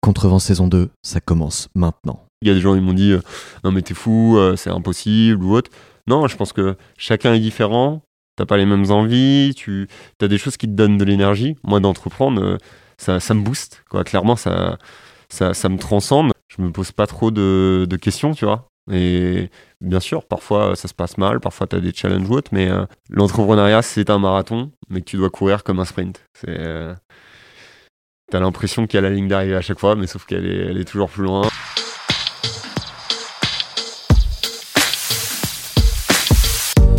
Contrevent saison 2, ça commence maintenant. Il y a des gens qui m'ont dit euh, non mais t'es fou, euh, c'est impossible ou autre. Non, je pense que chacun est différent. T'as pas les mêmes envies, tu as des choses qui te donnent de l'énergie. Moi, d'entreprendre, euh, ça, ça me booste. Quoi. Clairement, ça, ça, me transcende. Je me pose pas trop de, de questions, tu vois. Et bien sûr, parfois ça se passe mal, parfois tu as des challenges ou autres, mais l'entrepreneuriat c'est un marathon, mais que tu dois courir comme un sprint. C'est, T'as l'impression qu'il y a la ligne d'arrivée à chaque fois, mais sauf qu'elle est, toujours plus loin.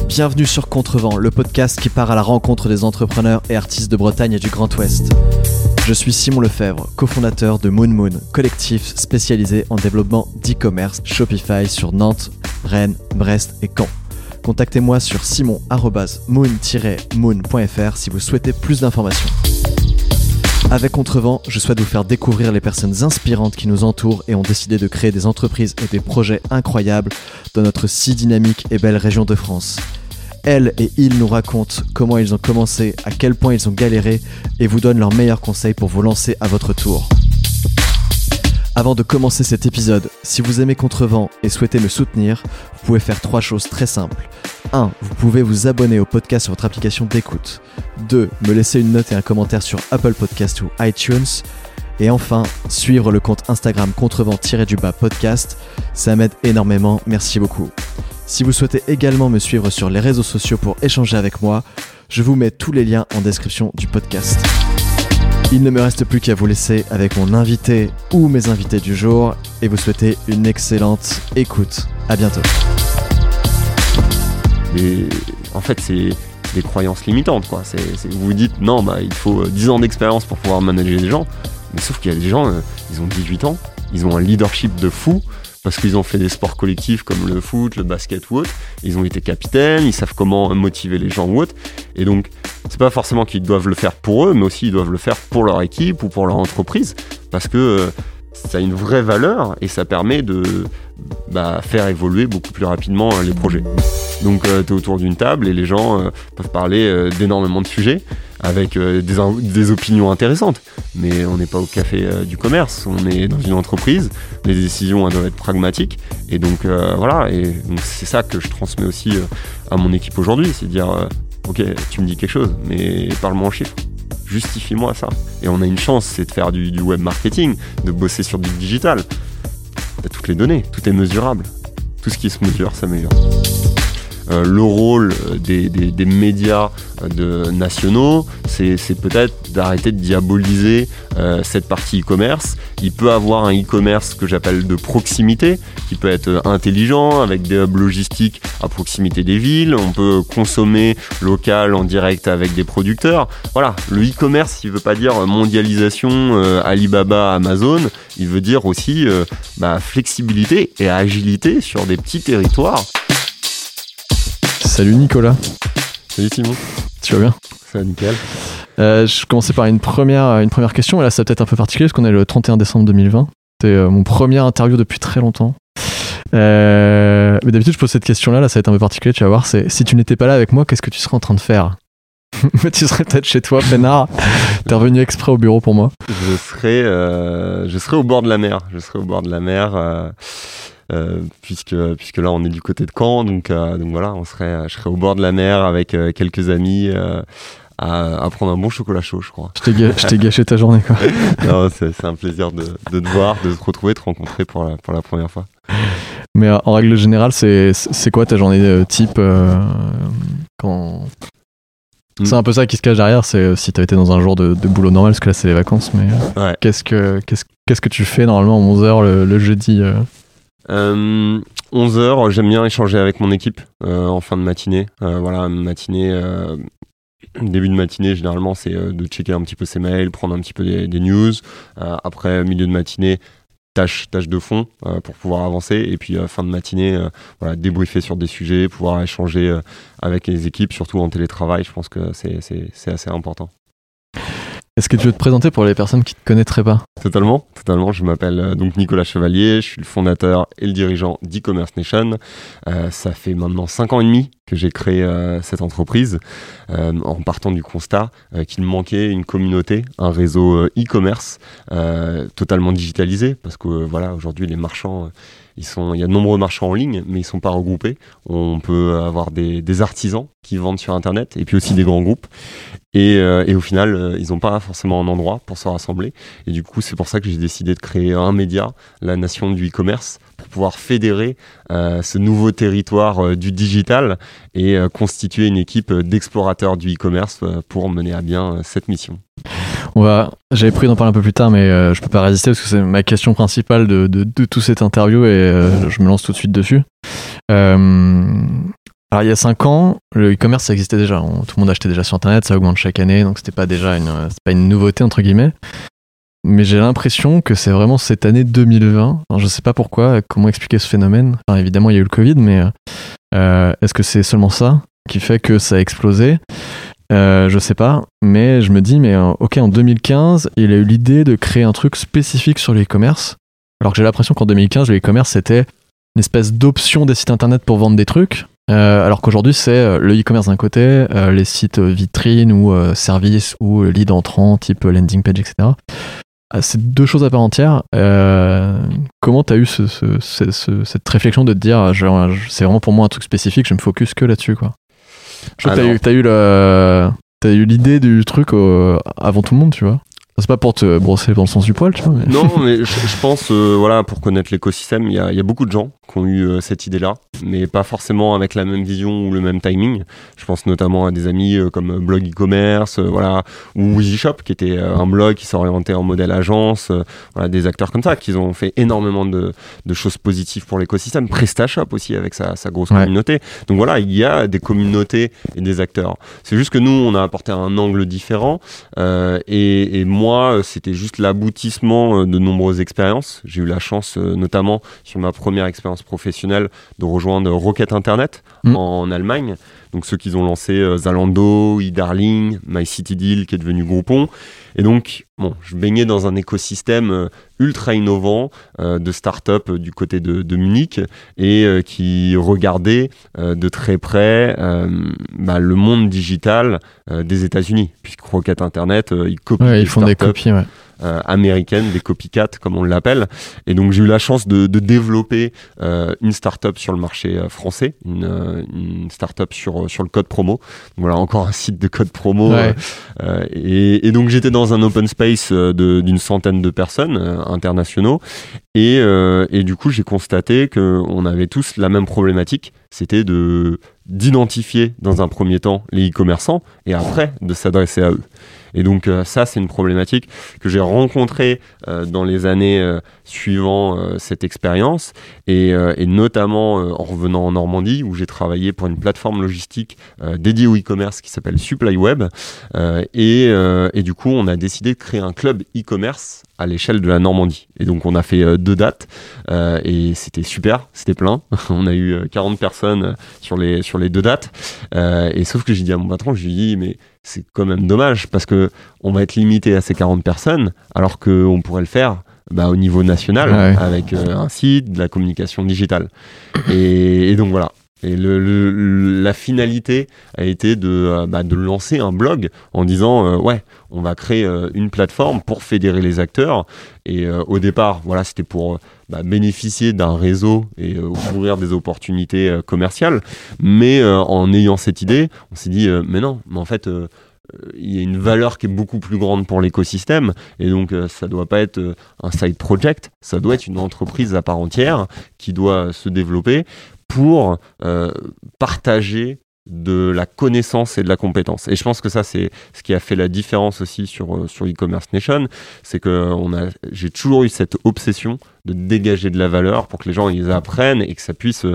Bienvenue sur Contrevent, le podcast qui part à la rencontre des entrepreneurs et artistes de Bretagne et du Grand Ouest. Je suis Simon Lefebvre, cofondateur de Moon Moon, collectif spécialisé en développement d'e-commerce Shopify sur Nantes, Rennes, Brest et Caen. Contactez-moi sur simon-moon-moon.fr si vous souhaitez plus d'informations. Avec Contrevent, je souhaite vous faire découvrir les personnes inspirantes qui nous entourent et ont décidé de créer des entreprises et des projets incroyables dans notre si dynamique et belle région de France. Elles et ils nous racontent comment ils ont commencé, à quel point ils ont galéré et vous donnent leurs meilleurs conseils pour vous lancer à votre tour. Avant de commencer cet épisode, si vous aimez Contrevent et souhaitez me soutenir, vous pouvez faire trois choses très simples. 1. Vous pouvez vous abonner au podcast sur votre application d'écoute. 2. Me laisser une note et un commentaire sur Apple Podcast ou iTunes. Et enfin, suivre le compte Instagram contrevent-du-bas podcast. Ça m'aide énormément, merci beaucoup. Si vous souhaitez également me suivre sur les réseaux sociaux pour échanger avec moi, je vous mets tous les liens en description du podcast. Il ne me reste plus qu'à vous laisser avec mon invité ou mes invités du jour et vous souhaiter une excellente écoute. À bientôt. Mais en fait, c'est des croyances limitantes. Quoi. vous vous dites, non, bah, il faut 10 ans d'expérience pour pouvoir manager des gens. Mais sauf qu'il y a des gens, euh, ils ont 18 ans, ils ont un leadership de fou parce qu'ils ont fait des sports collectifs comme le foot, le basket ou autre. Ils ont été capitaines, ils savent comment motiver les gens ou autre. Et donc, c'est pas forcément qu'ils doivent le faire pour eux, mais aussi ils doivent le faire pour leur équipe ou pour leur entreprise, parce que euh, ça a une vraie valeur et ça permet de bah, faire évoluer beaucoup plus rapidement euh, les projets. Donc euh, tu es autour d'une table et les gens peuvent parler d'énormément de sujets avec des, des, opinions intéressantes. Mais on n'est pas au café du commerce, on est dans une entreprise, les décisions doivent être pragmatiques. Et donc voilà, et c'est ça que je transmets aussi à mon équipe aujourd'hui, c'est dire ok, tu me dis quelque chose, mais parle-moi en chiffres. Justifie-moi ça. Et on a une chance, c'est de faire du, web marketing, de bosser sur du digital. T'as toutes les données, tout est mesurable. Tout ce qui se mesure, ça mesure. Euh, le rôle des, médias euh, nationaux, c'est peut-être d'arrêter de diaboliser euh, cette partie e-commerce. Il peut avoir un e-commerce que j'appelle de proximité, qui peut être intelligent, avec des hubs logistiques à proximité des villes. On peut consommer local en direct avec des producteurs. Voilà, le e-commerce, il veut pas dire mondialisation, Alibaba, Amazon. Il veut dire aussi bah, flexibilité et agilité sur des petits territoires. Salut Nicolas. Salut Simon. Tu vas bien Ça va nickel. Euh, je commençais par une première, une première question, mais là c'est peut-être un peu particulier parce qu'on est le 31 décembre 2020. C'est euh, mon premier interview depuis très longtemps. Euh, mais d'habitude je pose cette question-là, là ça va être un peu particulier, tu vas voir. C'est si tu n'étais pas là avec moi, qu'est-ce que tu serais en train de faire? Tu serais peut-être chez toi, peinard. T'es revenu exprès au bureau pour moi. Je serais, je serais au bord de la mer. Je serais au bord de la mer. Euh, puisque, puisque là on est du côté de Caen, donc, euh, donc voilà, on serait, je serais au bord de la mer avec euh, quelques amis. À, prendre un bon chocolat chaud, je crois. Je t'ai gâché ta journée, quoi. non, c'est un plaisir de, de, te voir, de te retrouver, de te rencontrer pour la, pour la première fois. Mais en règle générale, c'est quoi ta journée type quand. Mm. C'est un peu ça qui se cache derrière, c'est si tu as été dans un jour de, boulot normal, parce que là c'est les vacances, mais qu'est-ce que qu'est-ce qu'est-ce que tu fais normalement à 11h le, le jeudi 11 euh, heures, j'aime bien échanger avec mon équipe euh, en fin de matinée. Euh, voilà, matinée, début de matinée, généralement, c'est de checker un petit peu ses mails, prendre un petit peu des, news. après, milieu de matinée, tâche, tâche de fond pour pouvoir avancer. Et puis, fin de matinée, voilà, débriefer sur des sujets, pouvoir échanger avec les équipes, surtout en télétravail. Je pense que c'est assez important. Est-ce que tu veux te présenter pour les personnes qui ne te connaîtraient pas Totalement, totalement. Je m'appelle euh, donc Nicolas Chevalier, je suis le fondateur et le dirigeant d'e-commerce nation. Euh, ça fait maintenant 5 ans et demi que j'ai créé euh, cette entreprise en partant du constat qu'il manquait une communauté, un réseau e-commerce totalement digitalisé parce que voilà aujourd'hui les marchands il y a de nombreux marchands en ligne, mais ils sont pas regroupés. On peut avoir des, artisans qui vendent sur Internet et puis aussi des grands groupes. Et, euh, au final, euh, ils n'ont pas forcément un endroit pour se rassembler. Et du coup, c'est pour ça que j'ai décidé de créer un média, la nation du e-commerce, pour pouvoir fédérer euh, ce nouveau territoire du digital et constituer une équipe d'explorateurs du e-commerce pour mener à bien cette mission. On va, j'avais pris d'en parler un peu plus tard, mais euh, je peux pas résister parce que c'est ma question principale de, de, de toute cette interview et euh, je me lance tout de suite dessus. Euh, alors il y a 5 ans, le e-commerce ça existait déjà. tout le monde achetait déjà sur internet, ça augmente chaque année, donc c'était pas déjà une, pas une nouveauté entre guillemets. Mais j'ai l'impression que c'est vraiment cette année 2020. Alors, je sais pas pourquoi, comment expliquer ce phénomène? Évidemment, il y a eu le Covid, mais est-ce que c'est seulement ça qui fait que ça a explosé? Euh, je sais pas, mais je me dis, mais euh, ok, en 2015, il a eu l'idée de créer un truc spécifique sur le e-commerce. Alors que j'ai l'impression qu'en 2015, le e-commerce c'était une espèce d'option des sites internet pour vendre des trucs. Euh, alors qu'aujourd'hui, c'est le e-commerce d'un côté, les sites vitrines ou services ou lead entrant type landing page, etc. c'est deux choses à part entière. comment tu as eu cette réflexion de te dire, c'est vraiment pour moi un truc spécifique, je me focus que là-dessus quoi? Je crois que t'as eu, eu eu l'idée du truc euh, avant tout le monde, tu vois. C'est pas pour te brosser dans le sens du poil, tu vois. Non, mais je, pense, euh, voilà, pour connaître l'écosystème, il y a, beaucoup de gens qui ont eu euh, cette idée-là, mais pas forcément avec la même vision ou le même timing. Je pense notamment à des amis euh, comme Blog e-commerce, voilà, ou EasyShop, qui était un blog qui s'orientait en modèle agence, voilà, des acteurs comme ça, qui ont fait énormément de, choses positives pour l'écosystème. PrestaShop aussi, avec sa, grosse communauté. Donc voilà, il y a des communautés et des acteurs. C'est juste que nous, on a apporté un angle différent, et, et moi, euh, c'était juste l'aboutissement euh, de nombreuses expériences. J'ai eu la chance, euh, notamment sur ma première expérience professionnelle, de rejoindre Rocket Internet mm. en Allemagne. Donc ceux qui ont lancé Zalando, eDarling, MyCityDeal qui est devenu Groupon. Et donc, bon, je baignais dans un écosystème ultra innovant de start-up du côté de, Munich et qui regardait de très près bah, le monde digital des États-Unis, puisque Rocket Internet, ils copient ils font des copies, ouais. Euh, américaines, des copycats comme on l'appelle. Et donc j'ai eu la chance de, de développer euh, une startup sur le marché euh, français, une, une startup sur sur le code promo. voilà encore un site de code promo. Et, et, donc j'étais dans un open space d'une centaine de personnes internationaux. Et, et du coup j'ai constaté que on avait tous la même problématique, c'était de d'identifier dans un premier temps les e-commerçants et après de s'adresser à eux. Et donc euh, ça, c'est une problématique que j'ai rencontrée euh, dans les années euh, suivant cette expérience, et, notamment en revenant en Normandie, où j'ai travaillé pour une plateforme logistique dédiée au e-commerce qui s'appelle SupplyWeb. Et, et, du coup, on a décidé de créer un club e-commerce à l'échelle de la Normandie. Et donc on a fait deux dates et c'était super, c'était plein. on a eu 40 personnes sur les, sur les deux dates. et sauf que j'ai dit à mon patron, je lui ai dit, mais c'est quand même dommage parce que on va être limité à ces 40 personnes alors qu'on pourrait le faire bah, au niveau national avec euh, un site, de la communication digitale. Et, donc voilà. Et la finalité a été de, euh, bah, de lancer un blog en disant euh, ouais, on va créer une plateforme pour fédérer les acteurs. Et au départ, voilà, c'était pour bah, bénéficier d'un réseau et ouvrir des opportunités commerciales. Mais en ayant cette idée, on s'est dit mais non, mais en fait il y a une valeur qui est beaucoup plus grande pour l'écosystème et donc euh, ça doit pas être euh, un side project, ça doit être une entreprise à part entière qui doit se développer pour euh, partager de la connaissance et de la compétence. Et je pense que ça, c'est ce qui a fait la différence aussi sur, sur e-commerce nation, c'est que on a, j'ai toujours eu cette obsession de dégager de la valeur pour que les gens ils apprennent et que ça puisse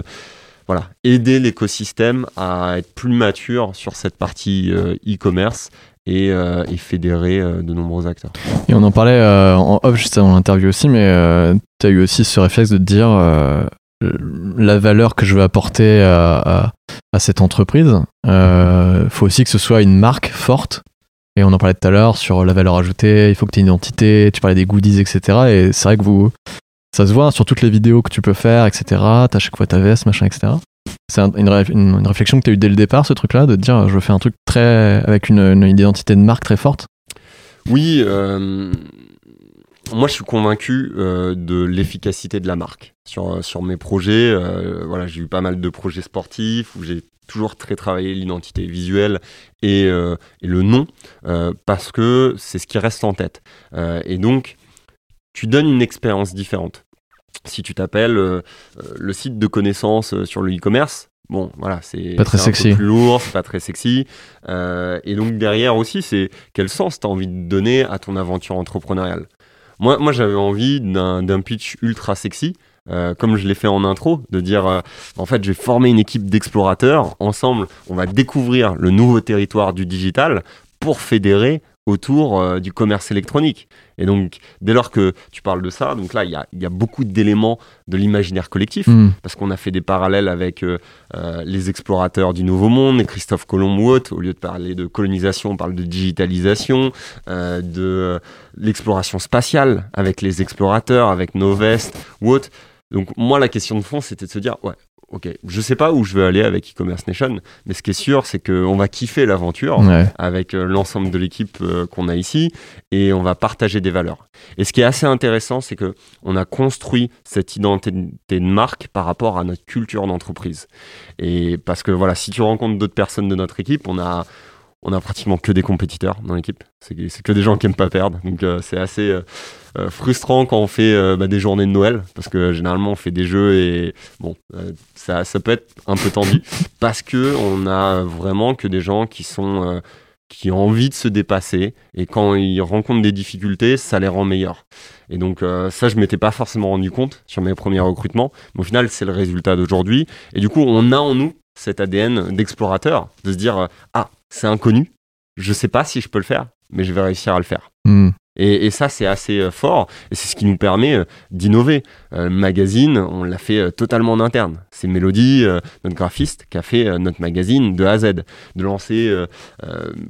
voilà, aider l'écosystème à être plus mature sur cette partie euh, e-commerce et, euh, fédérer euh, de nombreux acteurs. Et on en parlait en off juste avant l'interview aussi, mais tu as eu aussi ce réflexe de te dire la valeur que je veux apporter à, cette entreprise, il faut aussi que ce soit une marque forte Et on en parlait tout à l'heure sur la valeur ajoutée, il faut que tu aies une identité, tu parlais des goodies, etc. Et c'est vrai que vous, ça se voit sur toutes les vidéos que tu peux faire, etc. T'as chaque fois ta veste, machin, etc. C'est un- une, ré- une- une réflexion que tu as eu dès le départ, ce truc-là, de te dire je veux faire un truc très avec une, une identité de marque très forte. Oui, euh, moi je suis convaincu euh, de l'efficacité de la marque sur, sur mes projets. euh, voilà, j'ai eu pas mal de projets sportifs où j'ai toujours très travaillé l'identité visuelle et, euh, et le nom euh, parce que c'est ce qui reste en tête. Euh, et donc, tu donnes une expérience différente. Si tu t'appelles euh, euh, le site de connaissances euh, sur le e-commerce, bon, voilà, c'est Pas très c'est un peu sexy. plus lourd, c'est pas très sexy. Euh, et donc derrière aussi, c'est quel sens tu as envie de donner à ton aventure entrepreneuriale? Moi, j'avais envie d'un d'un pitch ultra sexy, euh, comme je l'ai fait en intro, de dire euh, en fait, j'ai formé une équipe d'explorateurs. Ensemble, on va découvrir le nouveau territoire du digital pour fédérer autour euh, du commerce électronique. Et donc, dès lors que tu parles de ça, donc là, il y a, il y a beaucoup d'éléments de l'imaginaire collectif Hmm. parce qu'on a fait des parallèles avec euh, euh, les explorateurs du Nouveau Monde, et Christophe Colomb ou autres. Au lieu de parler de colonisation, on parle de digitalisation, euh, de l'exploration spatiale avec les explorateurs, avec nos vestes ou autres. Donc moi, la question de fond, c'était de se dire, ouais, ok, je sais pas où je veux aller avec e-commerce nation, mais ce qui est sûr, c'est qu'on va kiffer l'aventure Ouais. avec euh, l'ensemble de l'équipe euh, qu'on a ici et on va partager des valeurs. Et ce qui est assez intéressant, c'est que on a construit cette identité de marque par rapport à notre culture d'entreprise. Et parce que voilà, si tu rencontres d'autres personnes de notre équipe, on a on a pratiquement que des compétiteurs dans l'équipe. C'est que des gens qui aiment pas perdre. Donc euh, c'est assez euh, euh, frustrant quand on fait bah, des journées de Noël parce que généralement on fait des jeux et bon ça, ça peut être un peu tendu parce que on a vraiment que des gens qui sont qui ont envie de se dépasser et quand ils rencontrent des difficultés, ça les rend meilleurs. Et donc ça, je m'étais pas forcément rendu compte sur mes premiers recrutements, mais au final, c'est le résultat d'aujourd'hui. Et du coup, on a en nous cet ADN d'explorateur, de se dire ah, c'est inconnu, je sais pas si je peux le faire, mais je vais réussir à le faire. Hmm. Et, et ça, c'est assez euh, fort, et c'est ce qui nous permet euh, d'innover. Euh, le magazine, on l'a fait euh, totalement en interne. C'est Mélodie, euh, notre graphiste, qui a fait euh, notre magazine de A à Z. De lancer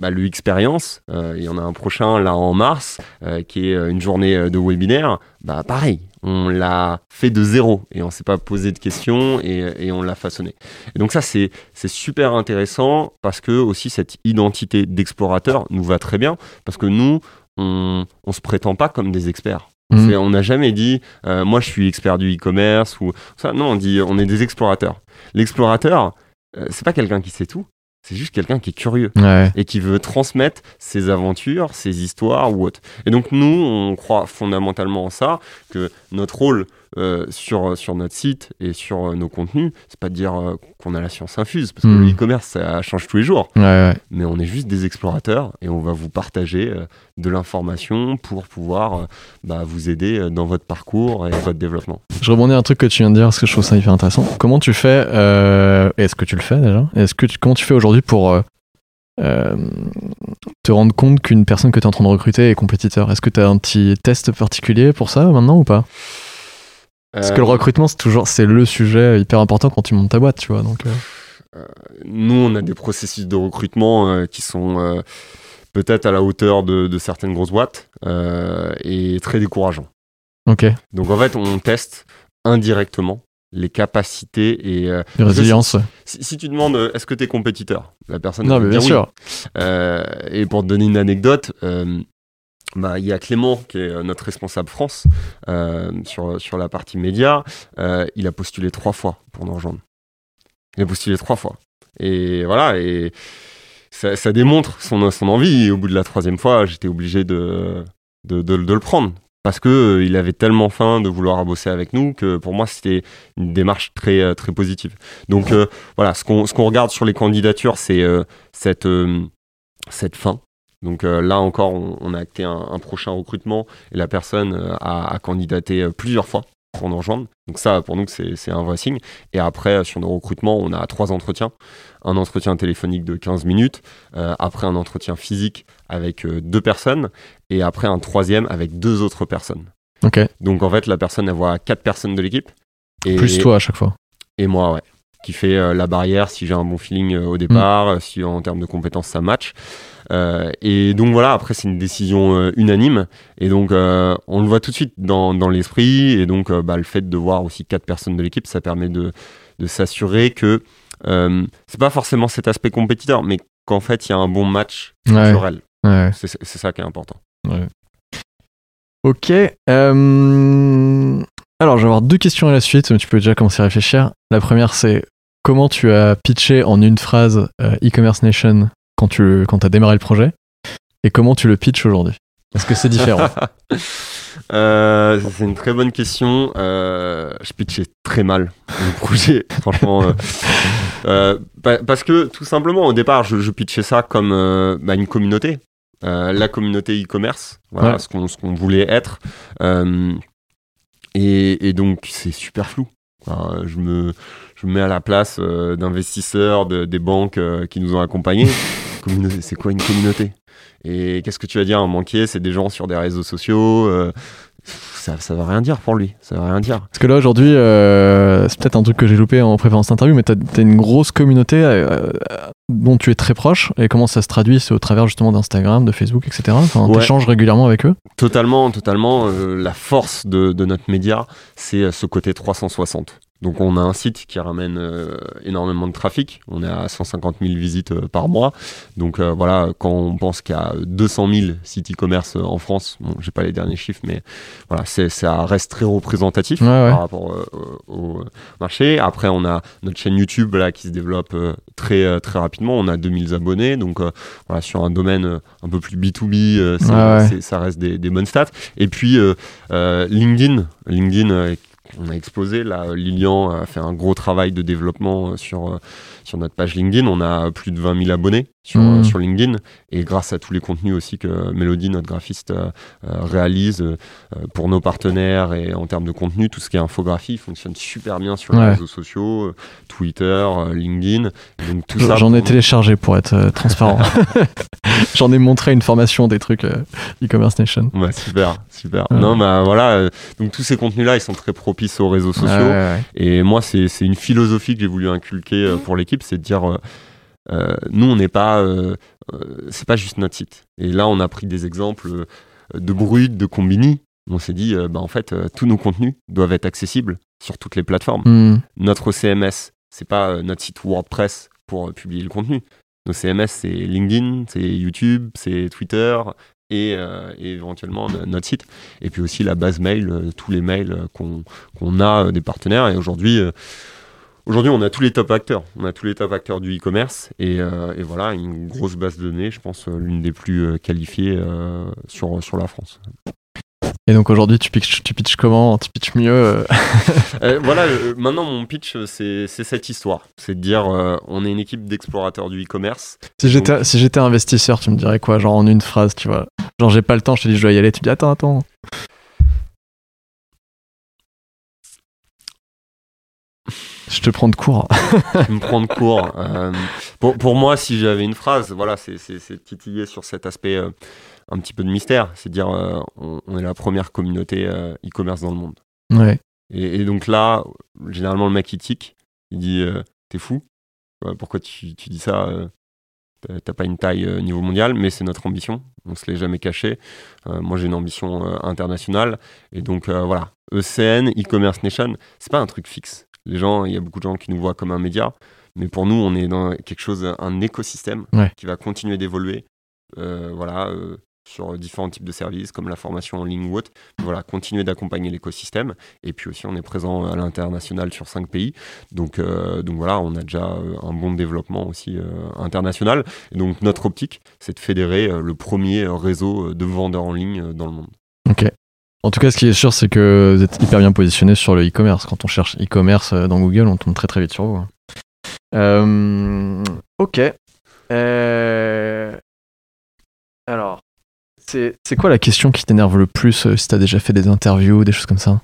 bah, le Expérience, il y en a un prochain là en mars, qui est une journée de webinaire. Bah pareil, on l'a fait de zéro, et on s'est pas posé de questions, et, et on l'a façonné. Et donc ça, c'est super intéressant, parce que aussi cette identité d'explorateur nous va très bien, parce que nous, on, on se prétend pas comme des experts. Mhm. On n'a jamais dit, euh, moi je suis expert du e-commerce ou ça. Non, on dit, on est des explorateurs. L'explorateur, euh, c'est pas quelqu'un qui sait tout. C'est juste quelqu'un qui est curieux Ouais. et qui veut transmettre ses aventures, ses histoires ou autre. Et donc nous, on croit fondamentalement en ça, que notre rôle euh, sur, sur notre site et sur euh, nos contenus, c'est pas de dire euh, qu'on a la science infuse, parce que Mhm. le e-commerce, ça change tous les jours Ouais, ouais. mais on est juste des explorateurs et on va vous partager de l'information pour pouvoir bah, vous aider dans votre parcours et votre développement. Je rebondis à un truc que tu viens de dire parce que je trouve ça hyper intéressant. Comment tu fais Est-ce que tu le fais déjà? Est-ce que tu- comment tu fais aujourd'hui pour euh, te rendre compte qu'une personne que tu es en train de recruter est compétiteur? Est-ce que tu as un petit test particulier pour ça maintenant ou pas? Parce que le Euh, recrutement c'est toujours c'est le sujet hyper important quand tu montes ta boîte, tu vois. Donc euh, nous, on a des processus de recrutement euh, qui sont euh, peut-être à la hauteur de, de certaines grosses boîtes euh, et très décourageants. ok, Donc en fait, on teste indirectement les capacités et euh, résilience. si, si tu demandes euh, est-ce que tu es compétiteur, la personne Non mais bien oui. sûr. Euh, et pour te donner une anecdote, euh, bah, il y a Clément qui est euh, notre responsable France euh, sur, sur la partie média. Euh, il a postulé trois fois pour nous rejoindre. Il a postulé trois fois. Et voilà, et ça, démontre son, son envie. Et au bout de la troisième fois, j'étais obligé de, de, le prendre. Parce euh, il avait tellement faim de vouloir bosser avec nous que pour moi c'était une démarche très très positive. Donc voilà, ce qu'on ce qu'on regarde sur les candidatures, c'est cette cette fin. Donc euh, là encore, on, on a acté un, un prochain recrutement et la personne euh, a, a candidaté euh, plusieurs fois pour nous rejoindre. Donc ça, pour nous, c'est un vrai signe. Et après, sur nos recrutements, on a trois entretiens. Un entretien téléphonique de 15 minutes, euh, après un entretien physique avec deux personnes, et après un troisième avec deux autres personnes. Donc en fait, la personne, elle voit quatre personnes de l'équipe. Plus toi à chaque fois. et moi, ouais. Qui fait la barrière si j'ai un bon feeling au départ, euh, si en termes de compétences ça match. Euh, et donc voilà, après c'est une décision euh, unanime. Et donc on le voit tout de suite dans, dans l'esprit. Et donc bah, le fait de voir aussi quatre personnes de l'équipe, ça permet de, de s'assurer que c'est pas forcément cet aspect compétiteur, mais qu'en fait il y a un bon match culturel. C'est ça qui est important. Ok. Euh, alors, je vais avoir deux questions à la suite, mais tu peux déjà commencer à réfléchir. La première, c'est comment tu as pitché en une phrase euh, e-commerce nation? Quand tu quand as démarré le projet et comment tu le pitches aujourd'hui? Est-ce que c'est différent? Euh, C'est une très bonne question. je pitchais très mal le projet, franchement. parce que tout simplement, au départ, je, pitchais ça comme bah, une communauté. la communauté e-commerce, voilà ce qu'on voulait être. Et, donc, c'est super flou. je, me, je me mets à la place euh, d'investisseurs, des banques euh, qui nous ont accompagnés. c'est quoi une communauté? Et qu'est-ce que tu vas dire Un banquier, c'est des gens sur des réseaux sociaux. Euh, ça, ça veut rien dire pour lui. Ça veut rien dire. Parce que là, aujourd'hui, euh, c'est peut-être un truc que j'ai loupé en préparant cette interview, mais tu as, une grosse communauté euh, dont tu es très proche. Et comment ça se traduit C'est au travers justement d'Instagram, de Facebook, etc. Enfin, Tu échanges régulièrement avec eux? Totalement, totalement. Euh, la force de, de notre média, c'est ce côté 360. Donc on a un site qui ramène euh, énormément de trafic. On est à 150 000 visites euh, par mois. Donc euh, voilà, quand on pense qu'il y a 200 000 sites e-commerce en France, bon, j'ai pas les derniers chiffres, mais voilà, ça reste très représentatif par rapport au marché. Après, on a notre chaîne YouTube là qui se développe très très rapidement. On a 2000 abonnés, donc voilà, sur un domaine un peu plus B2B, ça reste des, des, bonnes stats. Et puis LinkedIn, LinkedIn on a explosé. Là, Lilian a fait un gros travail de développement euh, sur, euh, sur notre page LinkedIn. On a plus de 20 000 abonnés sur, mmh. sur LinkedIn. Et grâce à tous les contenus aussi que Mélodie, notre graphiste, euh, réalise pour nos partenaires et en termes de contenu, tout ce qui est infographie fonctionne super bien sur les réseaux sociaux, Twitter, LinkedIn. J'en ai téléchargé pour être transparent. J'en ai montré une formation des trucs e-commerce nation. Ouais, super, super. Non, bah voilà. donc tous ces contenus-là, ils sont très propices aux réseaux sociaux. Et moi, c'est une philosophie que j'ai voulu inculquer euh, pour l'équipe, c'est de dire, euh, euh, nous, on n'est pas, c'est pas juste notre site. Et là, on a pris des exemples de Brut, de Combini. On s'est dit, bah, en fait, tous nos contenus doivent être accessibles sur toutes les plateformes. Hmm. Notre CMS, c'est pas notre site WordPress pour publier le contenu. Nos CMS, c'est LinkedIn, c'est YouTube, c'est Twitter, euh, et, éventuellement notre site. Et puis aussi la base mail, euh, tous les mails qu'on a euh, des partenaires. Et aujourd'hui, aujourd'hui, on a tous les top acteurs. On a tous les top acteurs du e-commerce. Et, et, voilà, une grosse base de données, je pense, l'une des plus qualifiées sur, sur la France. Et donc aujourd'hui, tu pitches, tu pitches comment? Tu pitches mieux euh euh, Voilà, euh, maintenant mon pitch, c'est cette histoire. C'est de dire, on est une équipe d'explorateurs du e-commerce. Si j'étais si j'étais investisseur, tu me dirais quoi? Genre en une phrase, tu vois Genre j'ai pas le temps, je te dis je dois y aller, tu me dis attends, attends. Je te prends de court. je me prends de court. pour, pour, moi, si j'avais une phrase, voilà, c'est titiller sur cet aspect un petit peu de mystère. C'est dire, euh, on, est la première communauté euh, e-commerce dans le monde. Ouais. Et, donc là, généralement, le mec, il tique. Il dit, euh, t'es fou Pourquoi tu, tu, dis ça T'as pas une taille niveau mondial, mais c'est notre ambition. On se l'est jamais caché. moi, j'ai une ambition internationale. Et donc, voilà. ECN, e-commerce nation, c'est pas un truc fixe. Les gens, il y a beaucoup de gens qui nous voient comme un média. Mais pour nous, on est dans quelque chose, un écosystème qui va continuer d'évoluer. voilà, sur différents types de services comme la formation en ligne ou autre. Voilà, continuer d'accompagner l'écosystème. Et puis aussi, on est présent à l'international sur cinq pays. Donc, euh, donc voilà, on a déjà euh, un bon développement aussi euh, international. Et donc notre optique, c'est de fédérer le premier réseau de vendeurs en ligne dans le monde. Ok. En tout cas, ce qui est sûr, c'est que vous êtes hyper bien positionné sur le e-commerce. Quand on cherche e-commerce dans Google, on tombe très très vite sur vous. Hein. ok. Alors, c'est quoi la question qui t'énerve le plus euh, si t'as déjà fait des interviews, des choses comme ça?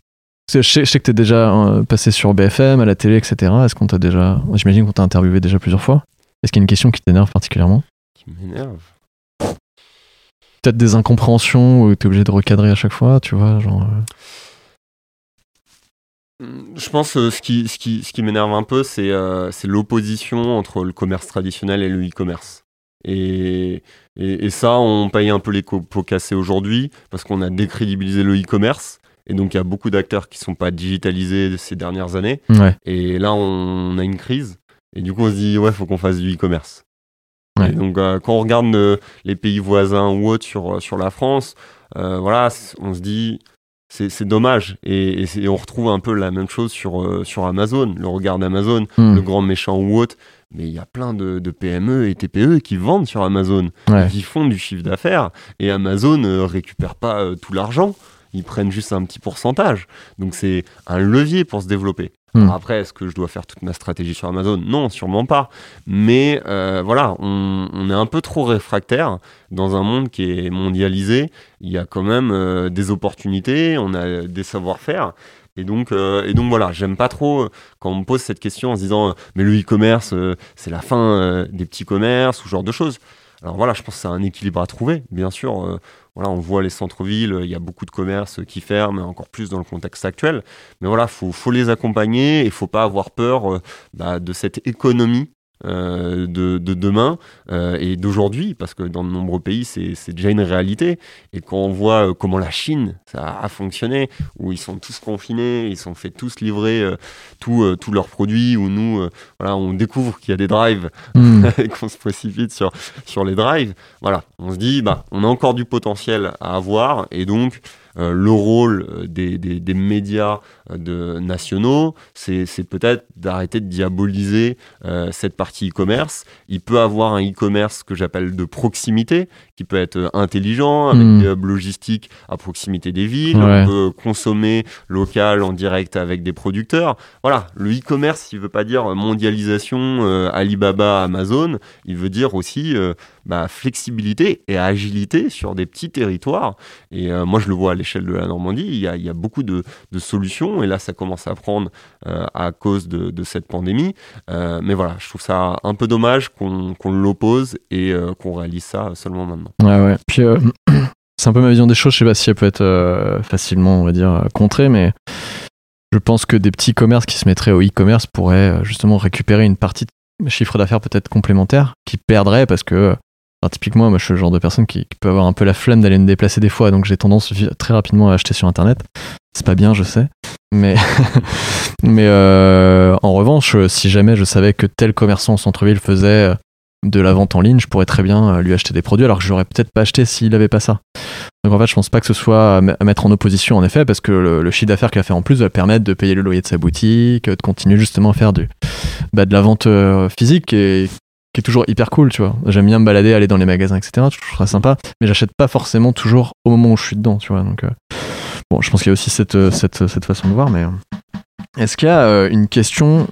Je sais, je sais que t'es déjà euh, passé sur BFM, à la télé, etc. Est-ce qu'on t'a déjà. J'imagine qu'on t'a interviewé déjà plusieurs fois. Est-ce qu'il y a une question qui t'énerve particulièrement? Qui m'énerve? Peut-être des incompréhensions où t'es obligé de recadrer à chaque fois, tu vois, genre. Euh. Hmm, je pense que ce qui, ce qui, ce qui m'énerve un peu, c'est l'opposition entre le commerce traditionnel et le e-commerce. Et, et, ça, on paye un peu les pots cassés aujourd'hui parce qu'on a décrédibilisé le e-commerce. Et donc, il y a beaucoup d'acteurs qui ne sont pas digitalisés ces dernières années. Et là, on a une crise. Et du coup, on se dit, ouais, faut qu'on fasse du e-commerce. Et donc, euh, quand on regarde euh, les pays voisins ou autres sur, sur la France, euh, voilà, on se dit, c'est dommage. Et, on retrouve un peu la même chose sur, sur Amazon, le regard d'Amazon, hmm. le grand méchant ou autre. Mais il y a plein de, PME et TPE qui vendent sur Amazon, qui font du chiffre d'affaires. Et Amazon ne récupère pas tout l'argent ils prennent juste un petit pourcentage. Donc c'est un levier pour se développer. Hmm. après, est-ce que je dois faire toute ma stratégie sur Amazon? Non, sûrement pas. Mais euh, voilà, on, est un peu trop réfractaire dans un monde qui est mondialisé. Il y a quand même euh, des opportunités, on a des savoir-faire. Et donc, euh, et donc voilà, j'aime pas trop quand on me pose cette question en se disant mais le e-commerce, c'est la fin des petits commerces ou ce genre de choses. Alors voilà, je pense que c'est un équilibre à trouver, bien sûr voilà, on voit les centres-villes, il y a beaucoup de commerces qui ferment, encore plus dans le contexte actuel. Mais voilà, faut, faut les accompagner et il faut pas avoir peur euh, bah, de cette économie euh, de, demain euh, et d'aujourd'hui, parce que dans de nombreux pays, c'est déjà une réalité. Et quand on voit euh, comment la Chine, ça a fonctionné, où ils sont tous confinés, ils sont fait tous livrer tous leurs produits, où nous, voilà, on découvre qu'il y a des drives hmm. et qu'on se précipite sur, sur les drives, voilà, on se dit, bah, on a encore du potentiel à avoir, et donc, euh, le rôle euh, des, des, médias euh, nationaux, c'est peut-être d'arrêter de diaboliser cette partie e-commerce. Il peut avoir un e-commerce que j'appelle de proximité, qui peut être intelligent, avec hmm. des hubs logistiques à proximité des villes. On peut consommer local en direct avec des producteurs. Voilà, le e-commerce, il veut pas dire mondialisation, Alibaba, Amazon. Il veut dire aussi bah, flexibilité et agilité sur des petits territoires. Et moi, je le vois à l'échelle de la Normandie, il y a, beaucoup de, solutions, et là ça commence à prendre euh, à cause de, cette pandémie. Euh, mais voilà, je trouve ça un peu dommage qu'on l'oppose et euh, qu'on réalise ça seulement maintenant. Ouais, ouais. Puis c'est un peu ma vision des choses, je sais pas si elle peut être facilement, on va dire, contrée, mais je pense que des petits commerces qui se mettraient au e-commerce pourraient justement récupérer une partie de chiffre d'affaires peut-être complémentaire qui perdrait parce que typiquement, moi, je suis le genre de personne qui, peut avoir un peu la flemme d'aller me déplacer des fois, donc j'ai tendance très rapidement à acheter sur Internet. C'est pas bien, je sais. Mais, mais euh, en revanche, si jamais je savais que tel commerçant au centre-ville faisait euh, de la vente en ligne, je pourrais très bien euh, lui acheter des produits, alors que je l'aurais peut-être pas acheté s'il avait pas ça. Donc en fait, je pense pas que ce soit à mettre en opposition, en effet, parce que le, chiffre d'affaires qu'il a fait en plus va permettre de payer le loyer de sa boutique, de continuer justement à faire du, bah, de la vente physique et qui est toujours hyper cool, tu vois. J'aime bien me balader, aller dans les magasins, etc. Je trouve ça sympa, mais j'achète pas forcément toujours au moment où je suis dedans, tu vois. Donc, euh, bon, je pense qu'il y a aussi cette, euh, cette, cette, façon de voir, mais euh, est-ce qu'il y a une question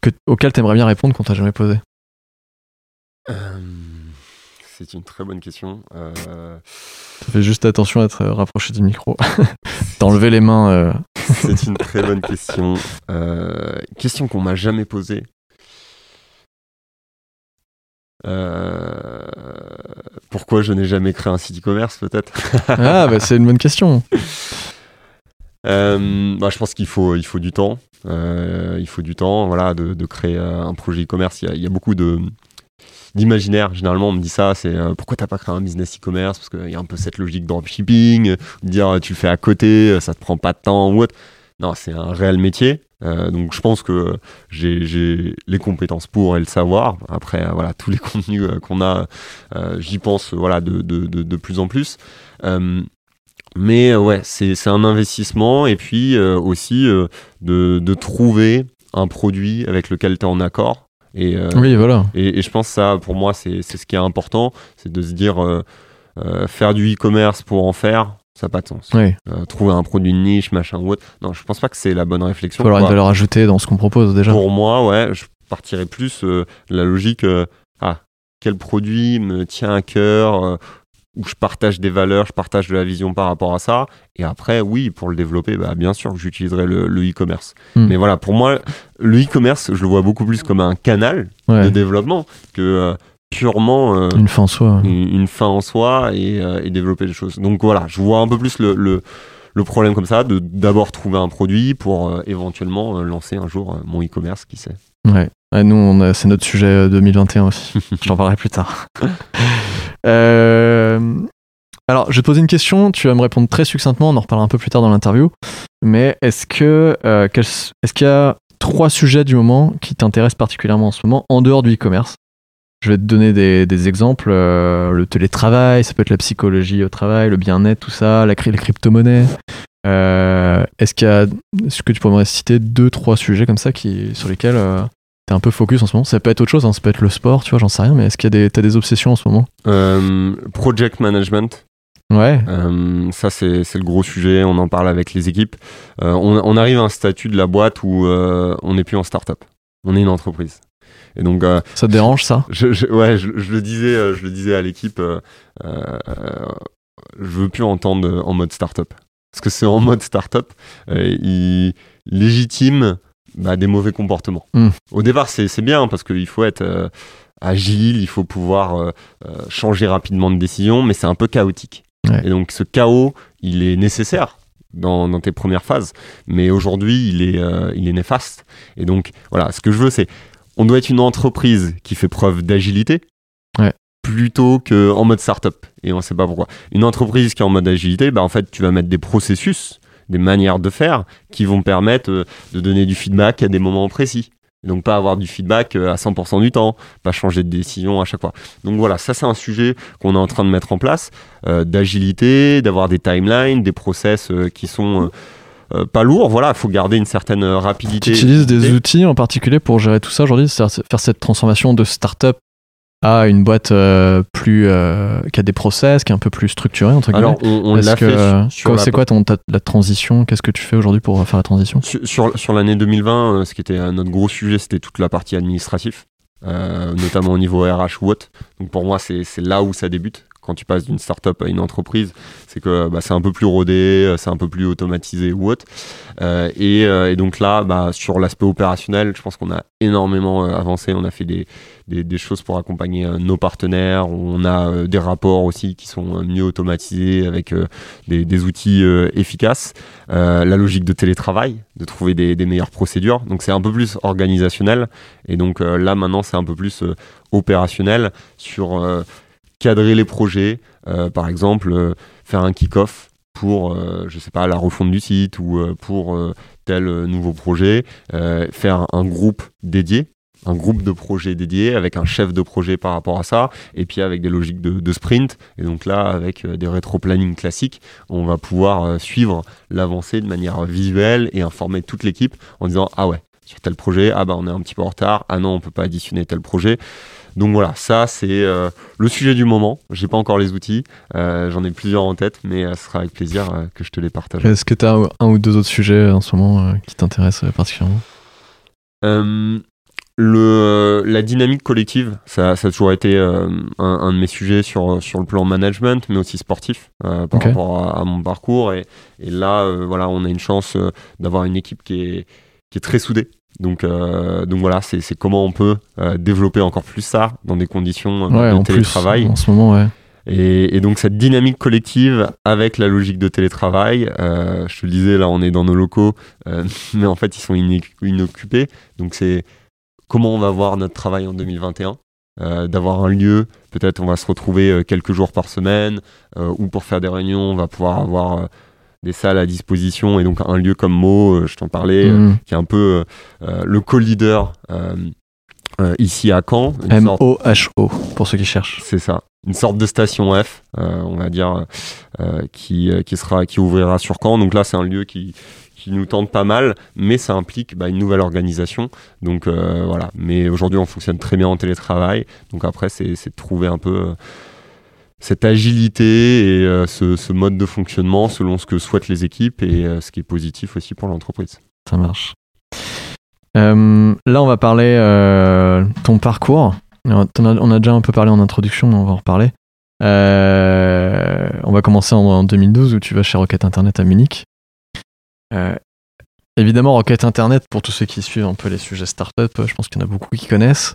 que, auquel tu aimerais bien répondre qu'on t'a jamais posée? C'est une très bonne question. Fais juste attention à être rapproché du micro. D'enlever les mains. C'est une très bonne question. question qu'on m'a jamais posée. Euh, pourquoi je n'ai jamais créé un site e-commerce peut-être? Ah bah c'est une bonne question. Euh, bah, je pense qu'il faut, il faut du temps. Euh, il faut du temps voilà, de, créer un projet e-commerce. Il, y a beaucoup de d'imaginaire. Généralement, on me dit ça, c'est pourquoi t'as pas créé un business e-commerce? Parce qu'il y a un peu cette logique dropshipping, dire tu le fais à côté, ça te prend pas de temps ou autre. Non, c'est un réel métier. Euh, donc je pense que j'ai les compétences pour et le savoir. Après, euh, voilà, tous les contenus euh, qu'on a, j'y pense voilà, de, de, de, plus en plus. mais ouais, c'est un investissement et puis aussi de, de, trouver un produit avec lequel tu es en accord. Et, oui, voilà. Et, et, je pense que ça, pour moi, c'est ce qui est important, c'est de se dire faire du e-commerce pour en faire, ça n'a pas de sens. Euh, trouver un produit de niche, machin ou autre. Non, je pense pas que c'est la bonne réflexion. Il faut avoir une valeur ajoutée dans ce qu'on propose déjà. Pour moi, ouais, je partirais plus euh, la logique euh, ah, quel produit me tient à cœur, où je partage des valeurs, je partage de la vision par rapport à ça. Et après, oui, pour le développer, bah, bien sûr que j'utiliserai le e-commerce. Hmm. Mais voilà, pour moi, le e-commerce, je le vois beaucoup plus comme un canal de développement que purement euh, une fin en soi, une, fin en soi euh, et, développer des choses. Donc voilà, je vois un peu plus le, le, problème comme ça, de d'abord trouver un produit pour euh, éventuellement lancer un jour mon e-commerce, qui sait. Ouais. Ouais, nous, c'est notre sujet euh, 2021 aussi. Je t'en parlerai plus tard. Euh, alors, je vais te poser une question. Tu vas me répondre très succinctement. On en reparlera un peu plus tard dans l'interview. Mais est-ce euh, qu'il y a trois sujets du moment qui t'intéressent particulièrement en ce moment en dehors du e-commerce? Je vais te donner des, exemples. euh, le télétravail, ça peut être la psychologie au travail, le bien-être, tout ça, la, crypto-monnaies. Euh, est-ce que tu pourrais citer deux, trois sujets comme ça qui, sur lesquels euh, t'es un peu focus en ce moment Ça peut être autre chose, hein, ça peut être le sport, tu vois, j'en sais rien, mais est-ce qu'il y a des, t'as des obsessions en ce moment? Euh, project management, Ouais. Euh, ça, c'est c'est le gros sujet. On en parle avec les équipes. Euh, on, on arrive à un statut de la boîte où euh, on n'est plus en start-up. On est une entreprise. Et donc, Ça te dérange ça? je, je- ouais, je, je le disais, je le disais à l'équipe. je veux plus entendre en mode start-up. Parce que c'est en mode start-up, il légitime bah, des mauvais comportements. Mm. Au départ, c'est bien parce qu'il faut être euh, agile, il faut pouvoir euh, euh, changer rapidement de décision, mais c'est un peu chaotique. Ouais. Et donc ce chaos, il est nécessaire dans, dans tes premières phases, mais aujourd'hui, il, est, euh, il est néfaste. Et donc voilà, ce que je veux, c'est on doit être une entreprise qui fait preuve d'agilité. Ouais. Plutôt qu'en mode startup. Et on ne sait pas pourquoi. Une entreprise qui est en mode agilité, bah, en fait, tu vas mettre des processus, des manières de faire qui vont permettre euh, de donner du feedback à des moments précis. Donc pas avoir du feedback euh, à 100% du temps, pas changer de décision à chaque fois. Donc voilà, ça c'est un sujet qu'on est en train de mettre en place, euh, d'agilité, d'avoir des timelines, des process euh, qui sont euh, pas lourds. Voilà, il faut garder une certaine euh, Tu rapidité. utilises des outils en particulier pour gérer tout ça aujourd'hui faire cette transformation de start-up à une boîte euh, plus euh, qui a des process, qui est un peu plus structurée entre guillemets. Alors on, l'a que, fait euh, c'est quoi ton, ta- la transition? Qu'est-ce que tu fais aujourd'hui pour faire la transition? Sur, sur, sur l'année 2020, euh, ce qui était notre gros sujet, c'était toute la partie administrative, euh, notamment au niveau RH ou autre. Donc pour moi, c'est c'est là où ça débute. Quand tu passes d'une startup à une entreprise, c'est que bah, c'est un peu plus rodé, c'est un peu plus automatisé ou autre. Euh, et, euh, et donc là, bah, sur l'aspect opérationnel, je pense qu'on a énormément euh, avancé. On a fait des, choses pour accompagner nos partenaires. On a des rapports aussi qui sont mieux automatisés avec des, outils efficaces. La logique de télétravail, de trouver des, des meilleures procédures. Donc c'est un peu plus organisationnel. Et donc là maintenant c'est un peu plus opérationnel sur cadrer les projets. Euh, par exemple, euh, faire un kick-off pour, euh, je sais pas, la refonte du site ou pour tel nouveau projet. Faire un groupe dédié un groupe de projets dédié avec un chef de projet par rapport à ça et puis avec des logiques de, sprint et donc là avec des rétro-planning classiques on va pouvoir suivre l'avancée de manière visuelle et informer toute l'équipe en disant ah ouais sur tel projet ah bah on est un petit peu en retard ah non on peut pas additionner tel projet donc voilà ça c'est euh, le sujet du moment. J'ai pas encore les outils. Euh, j'en ai plusieurs en tête mais euh, ce sera avec plaisir que je te les partage. Est-ce que tu as un ou deux autres sujets en ce moment qui t'intéressent particulièrement? Le, la dynamique collective, ça, ça a toujours été euh, un, un de mes sujets sur, sur le plan management, mais aussi sportif euh, par rapport à, à mon parcours. Et, et là, euh, voilà, on a une chance d'avoir une équipe qui est, qui est très soudée. Donc, euh, donc voilà, c'est comment on peut euh, développer encore plus ça dans des conditions euh, Ouais, de en plus, télétravail. en ce moment, ouais. Et, et donc cette dynamique collective avec la logique de télétravail, euh, je te le disais, là on est dans nos locaux, mais en fait ils sont inoccupés. Donc c'est comment on va voir notre travail en 2021 euh, d'avoir un lieu, peut-être on va se retrouver euh, quelques jours par semaine, euh, ou pour faire des réunions, on va pouvoir avoir des salles à disposition, et donc un lieu comme Mo, euh, je t'en parlais, euh, Mm. qui est un peu euh, le co-leader ici à Caen. M-O-H-O, pour ceux qui cherchent. c'est ça. Une sorte de station F, euh, on va dire, euh, qui, qui, sera, qui ouvrira sur Caen. Donc là, c'est un lieu qui, qui nous tente pas mal, mais ça implique bah, une nouvelle organisation. Donc euh, voilà. Mais aujourd'hui, on fonctionne très bien en télétravail. Donc après, c'est c'est de trouver un peu cette agilité et euh, ce, mode de fonctionnement selon ce que souhaitent les équipes et euh, ce qui est positif aussi pour l'entreprise. Ça marche. Euh, là, on va parler ton parcours. On a déjà un peu parlé en introduction, mais on va en reparler. On va commencer en, en 2012 où tu vas chez Rocket Internet à Munich. Évidemment, Rocket Internet, pour tous ceux qui suivent un peu les sujets startup, je pense qu'il y en a beaucoup qui connaissent.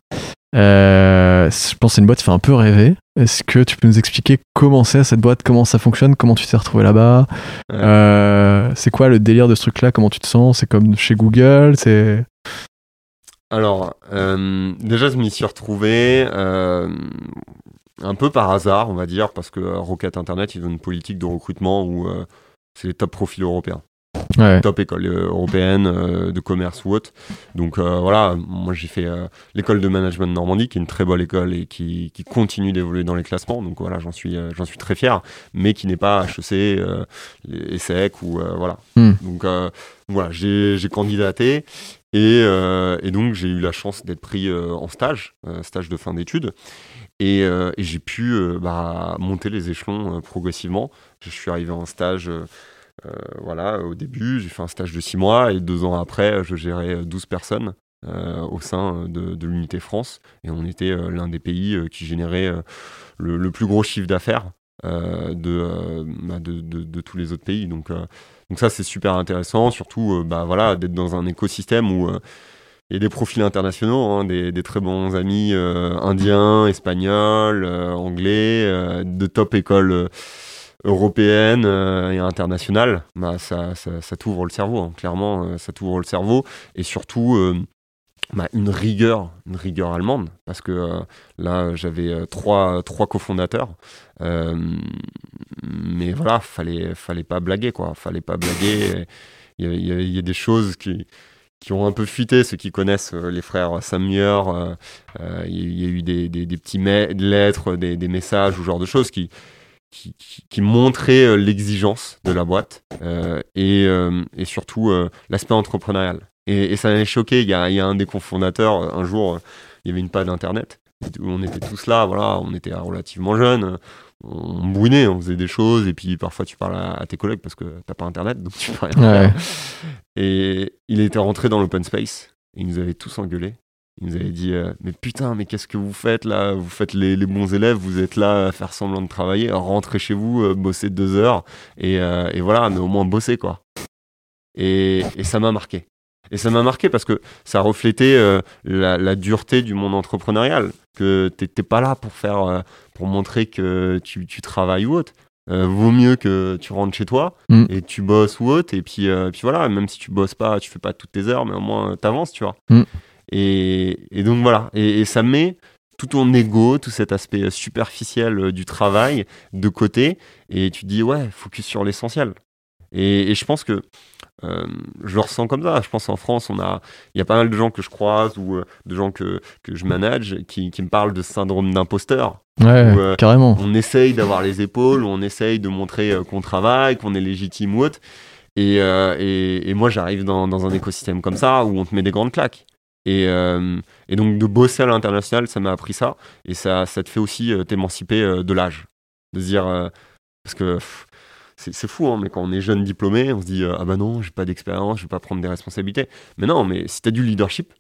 Euh, je pense que c'est une boîte qui fait un peu rêver. Est-ce que tu peux nous expliquer comment c'est cette boîte, comment ça fonctionne, comment tu t'es retrouvé là-bas? Ouais. Euh, C'est quoi le délire de ce truc-là? Comment tu te sens? C'est comme chez Google C'est Alors, euh, déjà, je m'y suis retrouvé euh, un peu par hasard, on va dire, parce que Rocket Internet, ils ont une politique de recrutement où euh, c'est les top profils européens. Ouais. top école euh, européenne euh, de commerce ou autre. Donc euh, voilà, moi j'ai fait l'école de management de Normandie, qui est une très bonne école et qui, qui continue d'évoluer dans les classements. Donc voilà, j'en suis, j'en suis très fier, mais qui n'est pas HEC, ESSEC ou voilà. Hmm. Donc voilà, j'ai j'ai candidaté et, euh, et donc j'ai eu la chance d'être pris euh, en stage, euh, stage de fin d'études. Et, et j'ai pu bah, monter les échelons progressivement. Je suis arrivé en stage euh, voilà, au début, j'ai fait un stage de 6 mois et deux ans après, je gérais euh, 12 personnes euh, au sein de, l'unité France. Et on était euh, l'un des pays qui générait le, plus gros chiffre d'affaires de, bah, de, de- tous les autres pays. Donc, donc ça, c'est super intéressant, surtout bah, voilà, d'être dans un écosystème où il y a des profils internationaux, hein, des, des très bons amis indiens, espagnols, anglais, de top écoles européennes euh, et internationales. Bah, ça, ça, ça t'ouvre le cerveau, hein, clairement, euh, ça t'ouvre le cerveau. Et surtout, euh, bah, une rigueur, une rigueur allemande, parce que là, j'avais trois, trois cofondateurs. Mais voilà, fallait, fallait pas blaguer, quoi. Fallait pas blaguer. Il y a, des choses qui, qui ont un peu fuité, ceux qui connaissent les frères euh, il y a- eu des, des, des petits lettres, des, des messages ou genre de choses qui, qui, qui- qui montraient euh, l'exigence de la boîte euh, et, euh, et surtout euh, l'aspect entrepreneurial. Et, et ça m'avait choqué. Il y a, il y a un des cofondateurs, un jour, il y avait une panne internet. où On était tous là, voilà, on était relativement jeunes, on bouinait, on faisait des choses, et puis parfois tu parles à, à tes collègues parce que t'as pas internet, donc tu peux rien Ouais. faire. Et il était rentré dans l'open space, et il nous avait tous engueulés. Il nous avait dit euh, Mais putain, mais qu'est-ce que vous faites là? Vous faites les, les bons élèves, vous êtes là à faire semblant de travailler, rentrez chez vous, euh, bossez deux heures, et, euh, et voilà, mais au moins bossez quoi. Et, et ça m'a marqué. Et ça m'a marqué parce que ça reflétait euh, la, la dureté du monde entrepreneurial. Que t'es pas là pour faire, pour montrer que tu, tu travailles ou autre. Euh, vaut mieux que tu rentres chez toi Mm. et tu bosses ou autre. Et puis, euh, puis voilà, même si tu bosses pas, tu fais pas toutes tes heures, mais au moins euh, t'avances, tu vois. Mm. Et, et donc voilà. Et, et ça met tout ton ego, tout cet aspect superficiel euh, du travail de côté. Et tu te dis, ouais, focus sur l'essentiel. Et, et je pense que euh, je le ressens comme ça. Je pense en France, on a, il y a pas mal de gens que je croise ou euh, de gens que, que je manage qui, qui me parlent de syndrome d'imposteur. Ouais, Ou, euh, carrément. On essaye d'avoir les épaules, on essaye de montrer qu'on travaille, qu'on est légitime ou autre. Et, et, et moi, j'arrive dans, dans un écosystème comme ça où on te met des grandes claques. Et, euh, et donc, de bosser à l'international, ça m'a appris ça. Et ça, te fait aussi euh, t'émanciper euh, de l'âge. De se dire. parce que. c'est fou, hein, mais quand on est jeune diplômé, on se dit Ah bah non, j'ai pas d'expérience, je vais pas prendre des responsabilités. Mais non, mais si t'as du leadership,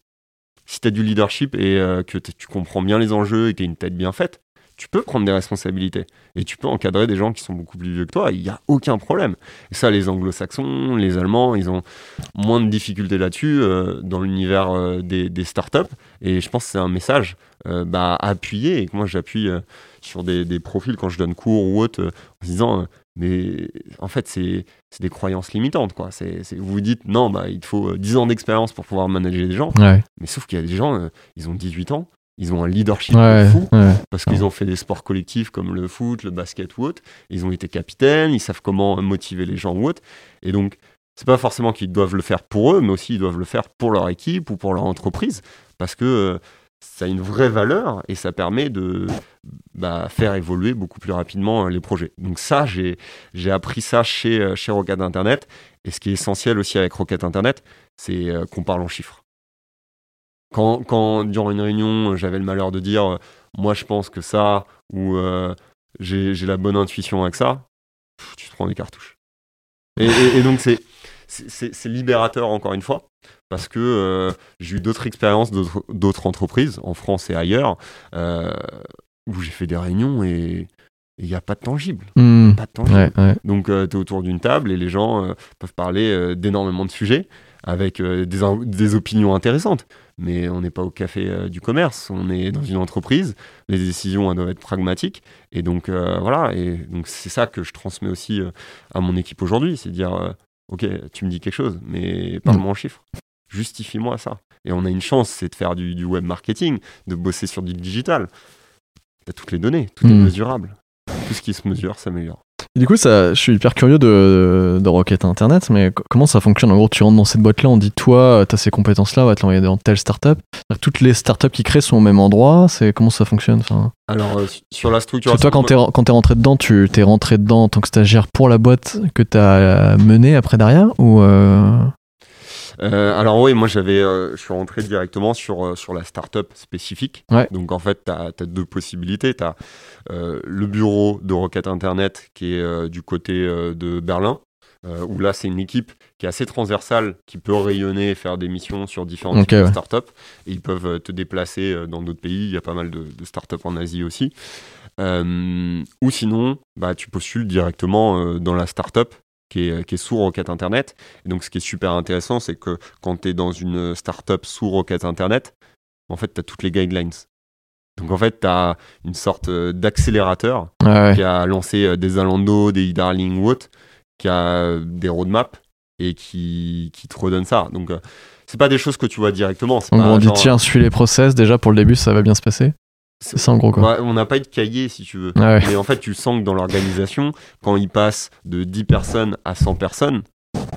si t'as du leadership et que tu comprends bien les enjeux et que t'as une tête bien faite, tu peux prendre des responsabilités et tu peux encadrer des gens qui sont beaucoup plus vieux que toi, il n'y a aucun problème. Et ça, les anglo-saxons, les allemands, ils ont moins de difficultés là-dessus euh, dans l'univers euh, des, des startups. Et je pense que c'est un message euh, bah, à appuyer et que moi j'appuie euh, sur des, des profils quand je donne cours ou autre, en se disant, mais en fait, c'est des croyances limitantes. Quoi. Vous vous dites, non, bah, il te faut euh, 10 ans d'expérience pour pouvoir manager des gens. Ouais, Mais sauf qu'il y a des gens, ils ont 18 ans, ils ont un leadership ouais, fou ouais. parce qu'ils ont fait des sports collectifs comme le foot, le basket ou autre. Ils ont été capitaines, ils savent comment motiver les gens ou autre. Et donc, c'est pas forcément qu'ils doivent le faire pour eux, mais aussi ils doivent le faire pour leur équipe ou pour leur entreprise parce que euh, ça a une vraie valeur et ça permet de bah, faire évoluer beaucoup plus rapidement euh, les projets. Donc ça, j'ai j'ai appris ça chez, euh, chez Rocket Internet. Et ce qui est essentiel aussi avec Rocket Internet, c'est qu'on parle en chiffres. Quand, quand durant une réunion, j'avais le malheur de dire, euh, moi je pense que ça, ou euh, j'ai la bonne intuition avec ça, pff, tu te prends des cartouches. Et, et- et donc c'est libérateur encore une fois, parce que euh, j'ai eu d'autres expériences d'autres entreprises, en France et ailleurs, euh, où j'ai fait des réunions et il n'y a pas de tangible. Hmm. Pas de tangible. Ouais, ouais. Donc, tu es autour d'une table et les gens euh, peuvent parler euh, d'énormément de sujets avec euh, des, des opinions intéressantes. Mais on n'est pas au café euh, du commerce, on est dans une entreprise. Les décisions elles doivent être pragmatiques. Et donc, euh, voilà. Et donc, c'est ça que je transmets aussi euh, à mon équipe aujourd'hui c'est dire euh, Ok, tu me dis quelque chose, mais parle-moi en chiffres. justifie-moi ça. Et on a une chance, c'est de faire du, web marketing, de bosser sur du digital. Tu as toutes les données, tout est Hmm. mesurable. Tout ce qui se mesure s'améliore. Du coup, ça, je suis hyper curieux de, de Rocket Internet, mais co- comment ça fonctionne? En gros, tu rentres dans cette boîte-là, on dit toi, tu as ces compétences-là, on va te l'envoyer dans telle startup. Toutes les startups qui créent sont au même endroit, c'est comment ça fonctionne enfin, Alors, euh, sur la que toi, quand t'es quand rentré dedans, tu t'es rentré dedans en tant que stagiaire pour la boîte que t'as menée après derrière ou euh, Euh, alors oui, moi j'avais, euh, je suis rentré directement sur, euh, sur la startup spécifique. Ouais. Donc en fait, tu as, deux possibilités. Tu as le bureau de Rocket Internet qui est du côté de Berlin, où là c'est une équipe qui est assez transversale, qui peut rayonner et faire des missions sur types de ouais. startups. Et ils peuvent te déplacer dans d'autres pays. Il y a pas mal de, de startups en Asie aussi. Euh, ou sinon, bah, tu postules directement euh, dans la startup qui est, qui est sous Rocket Internet. Et donc, ce qui est super intéressant, c'est que quand tu es dans une startup sous Rocket Internet, en fait, tu as toutes les guidelines. Donc, en fait, tu as une sorte euh, d'accélérateur ouais. qui a lancé euh, des Zalando, des e-Darling ou autres, qui a euh, des roadmaps et qui, qui te redonne ça. Donc, c'est pas des choses que tu vois directement. En pas on dit genre- tiens, suis les process, déjà pour le début, ça va bien se passer. C'est ça en gros quoi. Ouais, on n'a pas eu de cahier, si tu veux. Ah ouais. Mais en fait, tu sens que dans l'organisation, quand ils passent de 10 personnes à 100 personnes,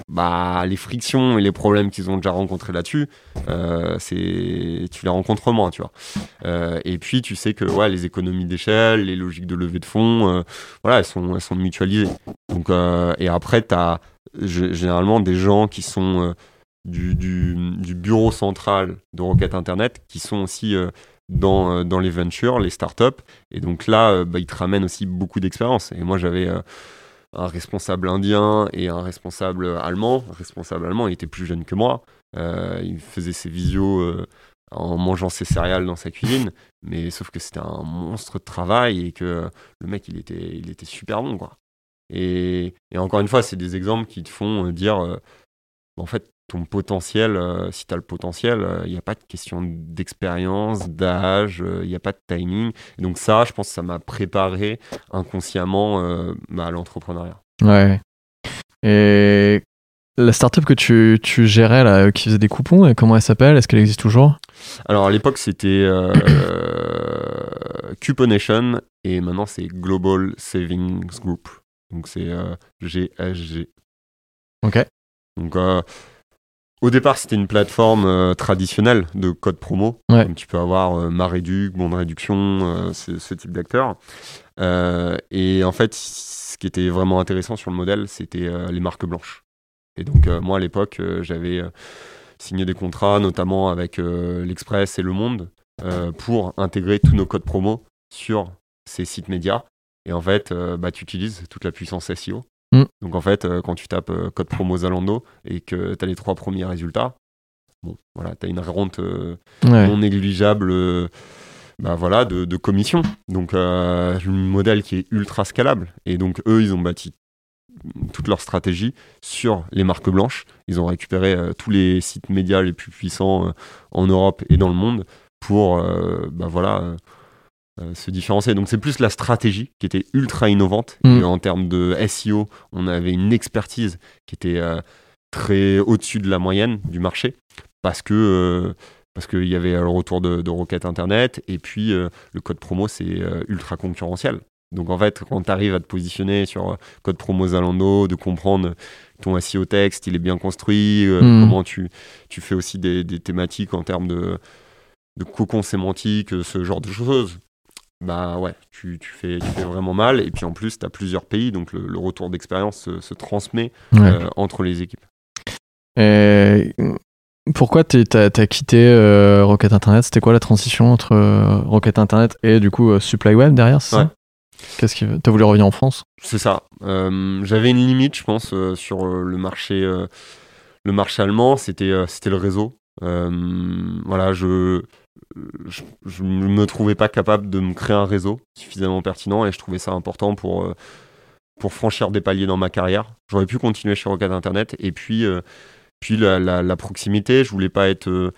bah, les frictions et les problèmes qu'ils ont déjà rencontrés là-dessus, euh, c'est tu les rencontres moins, tu vois. Euh, et puis, tu sais que ouais, les économies d'échelle, les logiques de levée de fonds, euh, voilà, elles sont, elles sont mutualisées. Donc, et après, tu as généralement des gens qui sont du, du, du bureau central de Rocket Internet qui sont aussi dans, euh, dans les ventures, les startups. Et donc là, euh, bah, ils te ramènent aussi beaucoup d'expérience. Et moi, j'avais euh, un responsable indien et un responsable allemand. Le responsable allemand, il était plus jeune que moi. Il faisait ses visios en mangeant ses céréales dans sa cuisine. Mais sauf que c'était un monstre de travail et que le mec, il était, il était super bon, quoi. Et, et encore une fois, c'est des exemples qui te font dire, euh, en fait, ton potentiel, euh, si tu as le potentiel, il n'y a pas de question d'expérience, d'âge, il n'y a pas de timing. Et donc ça, je pense que ça m'a préparé inconsciemment euh, bah, à l'entrepreneuriat. Ouais. Et la startup que tu, tu gérais là, euh, qui faisait des coupons, comment elle s'appelle? Est-ce qu'elle existe toujours? Alors à l'époque, c'était euh, Cuponation et maintenant c'est Global Savings Group. Donc c'est euh, GSG. Ok. Donc euh, au départ, c'était une plateforme euh, traditionnelle de code promo. Ouais. Tu peux avoir euh, Maréduc, Bon de Réduction, euh, ce, ce type d'acteurs. Euh, et en fait, ce qui était vraiment intéressant sur le modèle, c'était les marques blanches. Et donc, moi, à l'époque, j'avais signé des contrats, notamment avec l'Express et Le Monde, pour intégrer tous nos codes promo sur ces sites médias. Et en fait, bah, tu utilises toute la puissance SEO. Mm. Donc en fait, euh, quand tu tapes euh, code promo Zalando et que tu as les trois premiers résultats, bon, voilà, tu as une rente euh, Ouais. non négligeable bah, voilà, de, de commission. Donc un modèle qui est ultra scalable. Et donc eux, ils ont bâti toute leur stratégie sur les marques blanches. Ils ont récupéré euh, tous les sites médias les plus puissants euh, en Europe et dans le monde pour euh, bah, voilà, euh, se différencier. Donc c'est plus la stratégie qui était ultra innovante. Mm. Et en termes de SEO, on avait une expertise qui était euh, très au-dessus de la moyenne du marché parce que euh, parce qu'il y avait le retour de, de Rocket Internet et puis le code promo c'est ultra concurrentiel. Donc en fait, quand tu arrives à te positionner sur code promo Zalando, de comprendre ton SEO texte, il est bien construit, euh, Mm. comment tu, tu fais aussi des, des thématiques en termes de, de cocon sémantique, ce genre de choses, bah ouais, tu, tu fais, tu fais vraiment mal. Et puis en plus, tu as plusieurs pays, donc le, le retour d'expérience se, se transmet Ouais. euh, entre les équipes. Et pourquoi t'as as quitté euh, Rocket Internet? C'était quoi la transition entre euh, Rocket Internet et du coup Supply Web derrière ça? Ouais. Qu'est-ce qui t'as voulu revenir en France? C'est ça. J'avais une limite, je pense, sur le marché, le marché allemand. C'était, c'était le réseau. Voilà, je, je, je me trouvais pas capable de me créer un réseau suffisamment pertinent et je trouvais ça important pour, euh, pour franchir des paliers dans ma carrière. J'aurais pu continuer chez Rocket Internet et puis, euh, puis la, proximité. Je voulais pas être euh,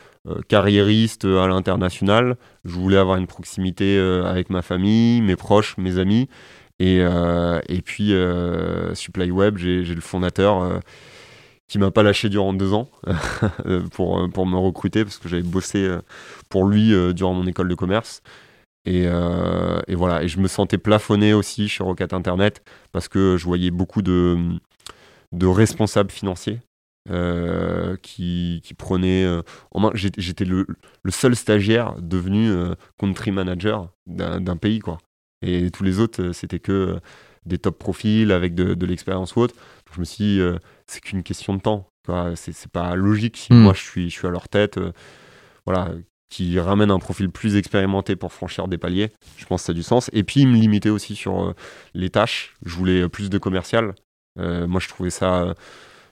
carriériste à l'international. Je voulais avoir une proximité avec ma famille, mes proches, mes amis. Et, et puis, Supply Web, j'ai le fondateur qui m'a pas lâché durant deux ans pour, pour me recruter parce que j'avais bossé pour lui durant mon école de commerce. Et, et, voilà, et je me sentais plafonné aussi chez Rocket Internet parce que je voyais beaucoup de, de responsables financiers euh, qui, qui, prenait euh, en main. J'étais le, le, seul stagiaire devenu euh, country manager d'un pays, quoi. Et tous les autres, c'était que des top profils avec de, de l'expérience ou autre. je me suis dit, c'est qu'une question de temps. C'est pas logique si hmm. moi je suis, je suis à leur tête. voilà, qui ramène un profil plus expérimenté pour franchir des paliers. Je pense que ça a du sens. Et puis, il me limitait aussi sur les tâches. Je voulais plus de commercial. moi, je trouvais ça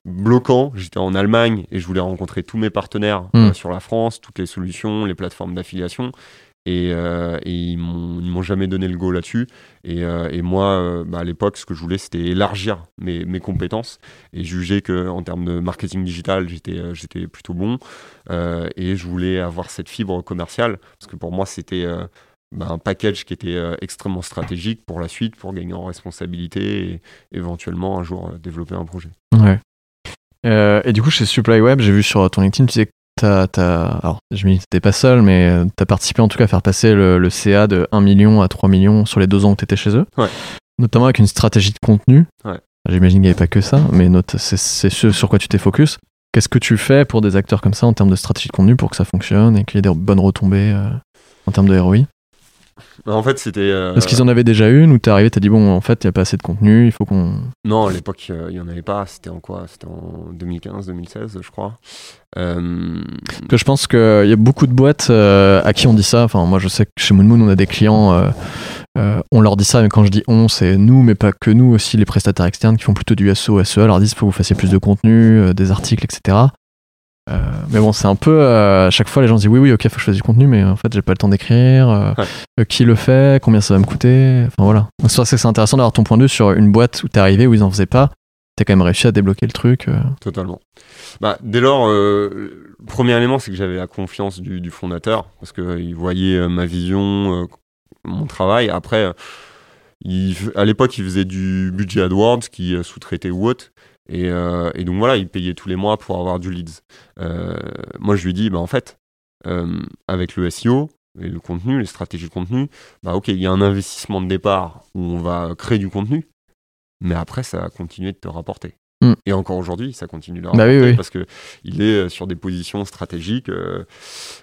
bloquant. J'étais en Allemagne et je voulais rencontrer tous mes partenaires hmm. euh, sur la France, toutes les solutions, les plateformes d'affiliation. Et, euh, ils m'ont jamais donné le go là-dessus. Et, euh, moi, bah, à l'époque, ce que je voulais, c'était élargir mes, compétences et juger qu'en termes de marketing digital, j'étais plutôt bon. et je voulais avoir cette fibre commerciale parce que pour moi, c'était bah, un package qui était extrêmement stratégique pour la suite, pour gagner en responsabilité et éventuellement un jour développer un projet. Ouais. Euh, et du coup, chez Supply Web, j'ai vu sur ton LinkedIn, tu disais que t'as, alors, je me dis que pas seul, mais euh, tu as participé en tout cas à faire passer le, CA de 1 million à 3 millions sur les deux ans où tu étais chez eux. Ouais. Notamment avec une stratégie de contenu. Ouais. J'imagine qu'il n'y avait pas que ça, mais note, c'est, ce sur quoi tu t'es focus. Qu'est-ce que tu fais pour des acteurs comme ça en termes de stratégie de contenu pour que ça fonctionne et qu'il y ait des bonnes retombées euh, en termes de ROI en fait, c'était. Euh, Est-ce qu'ils en avaient déjà une ou t'es arrivé, t'as dit bon, en fait, il n'y a pas assez de contenu, il faut qu'on. Non, à l'époque, il n'y en avait pas. C'était en quoi? C'était en 2015, 2016, je crois. Euh... Que je pense qu'il y a beaucoup de boîtes euh, à qui on dit ça. Enfin, moi, je sais que chez Moon on a des clients. Euh, on leur dit ça, mais quand je dis on, c'est nous, mais pas que nous, aussi les prestataires externes qui font plutôt du SO, SEA, leur disent il faut que vous fassiez plus de contenu, des articles, etc. Euh, mais bon, c'est un peu euh, à chaque fois les gens disent oui, oui, ok, faut que je fasse du contenu, mais en fait, j'ai pas le temps d'écrire. Euh, qui le fait Combien ça va me coûter Enfin voilà. C'est que c'est intéressant d'avoir ton point de vue sur une boîte où t'es arrivé où ils en faisaient pas. T'as quand même réussi à débloquer le truc. Totalement. Bah, dès lors, le premier élément, c'est que j'avais la confiance du, fondateur parce qu'il voyait ma vision, mon travail. Après, à l'époque, il faisait du budget AdWords qui sous-traitait What. Euh, et, donc voilà, il payait tous les mois pour avoir du leads. Euh, moi, je lui dis, bah, en fait, euh, avec le SEO et le contenu, les stratégies de contenu, bah, ok, il y a un investissement de départ où on va créer du contenu, mais après, ça va continuer de te rapporter. Mm. Et encore aujourd'hui, ça continue de bah rapporter parce qu'il est sur des positions stratégiques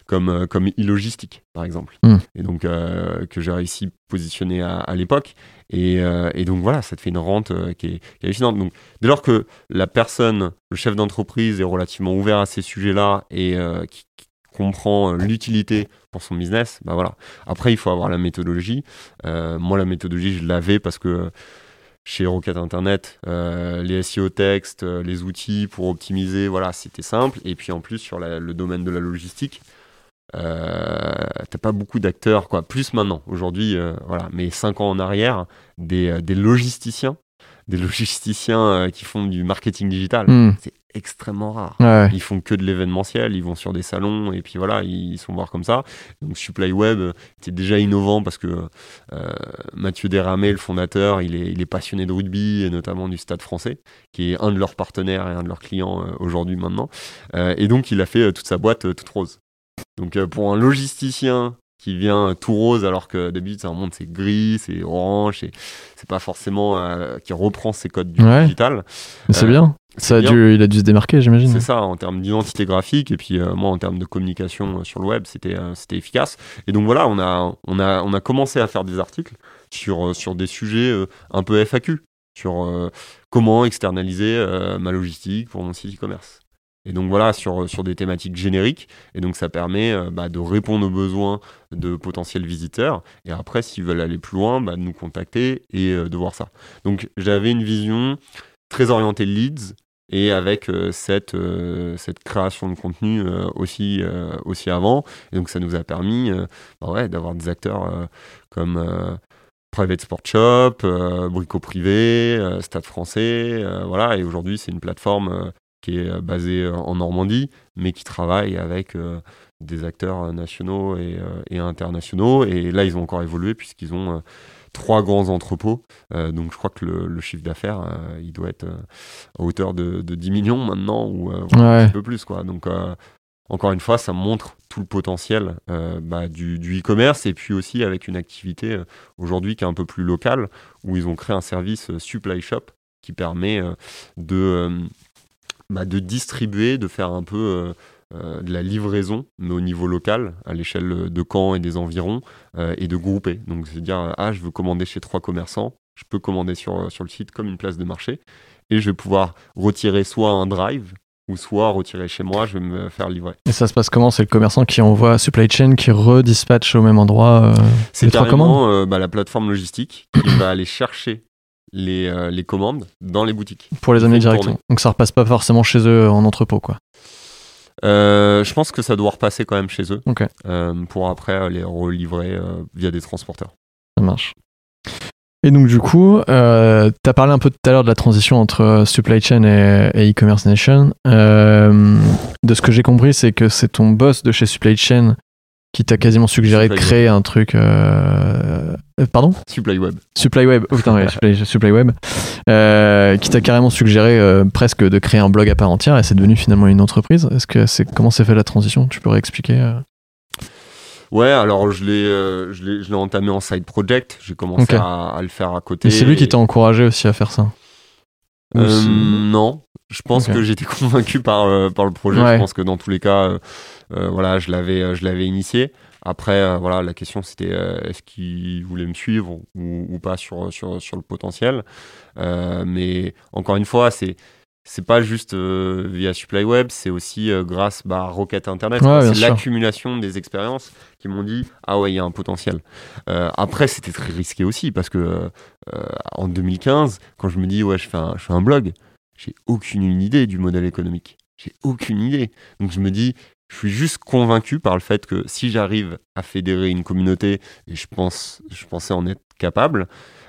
comme, comme e-logistique, par exemple. Mm. Et donc, que j'ai réussi à positionner à l'époque. Euh, et, donc voilà, ça te fait une rente euh, qui, est, hallucinante. Donc dès lors que la personne, le chef d'entreprise est relativement ouvert à ces sujets-là et euh, qui, comprend l'utilité pour son business, bah voilà. Après, il faut avoir la méthodologie. moi, la méthodologie, je l'avais parce que chez Rocket Internet, les SEO textes, les outils pour optimiser, voilà, c'était simple. Et puis en plus, sur le domaine de la logistique, euh, t'as pas beaucoup d'acteurs, quoi. Plus maintenant, aujourd'hui, euh, voilà. Mais cinq ans en arrière, des, euh, des logisticiens, des logisticiens qui font du marketing digital, hmm. c'est extrêmement rare. Ils font que de l'événementiel, ils vont sur des salons et puis voilà, ils sont voir comme ça. Donc Supply Web était déjà innovant parce que Mathieu Desramé, le fondateur, il est, il est, passionné de rugby et notamment du Stade français, qui est un de leurs partenaires et un de leurs clients aujourd'hui maintenant. et donc il a fait toute sa boîte toute rose. Donc euh, pour un logisticien qui vient tout rose alors que d'habitude ça remonte c'est gris, c'est orange, c'est pas forcément euh, qui reprend ses codes du digital. Mais c'est euh, bien. Ça a dû, il a dû se démarquer, j'imagine. C'est ça, en termes d'identité graphique et puis moi en termes de communication sur le web, c'était c'était efficace. Et donc voilà, on a on a on a commencé à faire des articles sur sur des sujets un peu FAQ, sur comment externaliser ma logistique pour mon site e-commerce. Et donc voilà, sur, sur des thématiques génériques. Et donc ça permet euh, bah, de répondre aux besoins de potentiels visiteurs. Et après, s'ils veulent aller plus loin, bah, de nous contacter et euh, de voir ça. Donc j'avais une vision très orientée leads et avec euh, cette, cette création de contenu aussi, aussi avant. Et donc ça nous a permis bah ouais, d'avoir des acteurs comme... Private Sport Shop, Brico Privé, Stade français, voilà. Et aujourd'hui, c'est une plateforme qui est euh, basé euh, en Normandie, mais qui travaille avec euh, des acteurs nationaux et, internationaux. Et là, ils ont encore évolué puisqu'ils ont trois grands entrepôts. donc je crois que le, chiffre d'affaires, il doit être à hauteur de, 10 millions maintenant ou un peu plus. Quoi. Donc encore une fois, ça montre tout le potentiel bah, du, e-commerce et puis aussi avec une activité aujourd'hui qui est un peu plus locale où ils ont créé un service supply shop qui permet de, bah, de distribuer, de faire un peu euh, de la livraison, mais au niveau local, à l'échelle de Caen et des environs, euh, et de grouper. Donc, c'est dire, ah, je veux commander chez trois commerçants, je peux commander sur, sur le site comme une place de marché, et je vais pouvoir retirer soit un drive, ou soit retirer chez moi, je vais me faire livrer. Et ça se passe comment? C'est le commerçant qui envoie supply chain, qui redispatche au même endroit euh, C'est carrément bah, la plateforme logistique qui va aller chercher les, les, commandes dans les boutiques. Pour les amener directement. Donc ça repasse pas forcément chez eux en entrepôt, quoi. Euh, je pense que ça doit repasser quand même chez eux euh, pour après les relivrer euh, via des transporteurs. Ça marche. Et donc du coup, tu as parlé un peu tout à l'heure de la transition entre supply chain et e-commerce nation. de ce que j'ai compris, c'est que c'est ton boss de chez supply chain qui t'a quasiment suggéré de créer un truc. Euh... Pardon Supply Web. Supply Web. Oh putain, Supply, Web. Euh, qui t'a carrément suggéré euh, presque de créer un blog à part entière et c'est devenu finalement une entreprise. Est-ce que c'est comment s'est fait la transition? Tu pourrais expliquer euh? Ouais, alors je l'ai, je l'ai, entamé en side project. J'ai commencé à, le faire à côté. Et c'est lui qui t'a encouragé aussi à faire ça? Non, je pense que j'étais convaincu par, par le projet. Je pense que dans tous les cas, euh, voilà, je l'avais, euh, je l'avais initié. Après, euh, voilà, la question c'était est-ce qu'il voulait me suivre ou, pas sur, sur, sur, le potentiel. mais encore une fois, c'est c'est pas juste via Supply Web, c'est aussi grâce bah, à Rocket Internet. c'est l'accumulation des expériences qui m'ont dit ah ouais, il y a un potentiel. après, c'était très risqué aussi parce que en 2015, quand je me dis ouais, je fais un, je fais un blog, j'ai aucune idée du modèle économique. J'ai aucune idée. Donc je me dis, je suis juste convaincu par le fait que si j'arrive à fédérer une communauté, et je, pense, je pensais en être capable,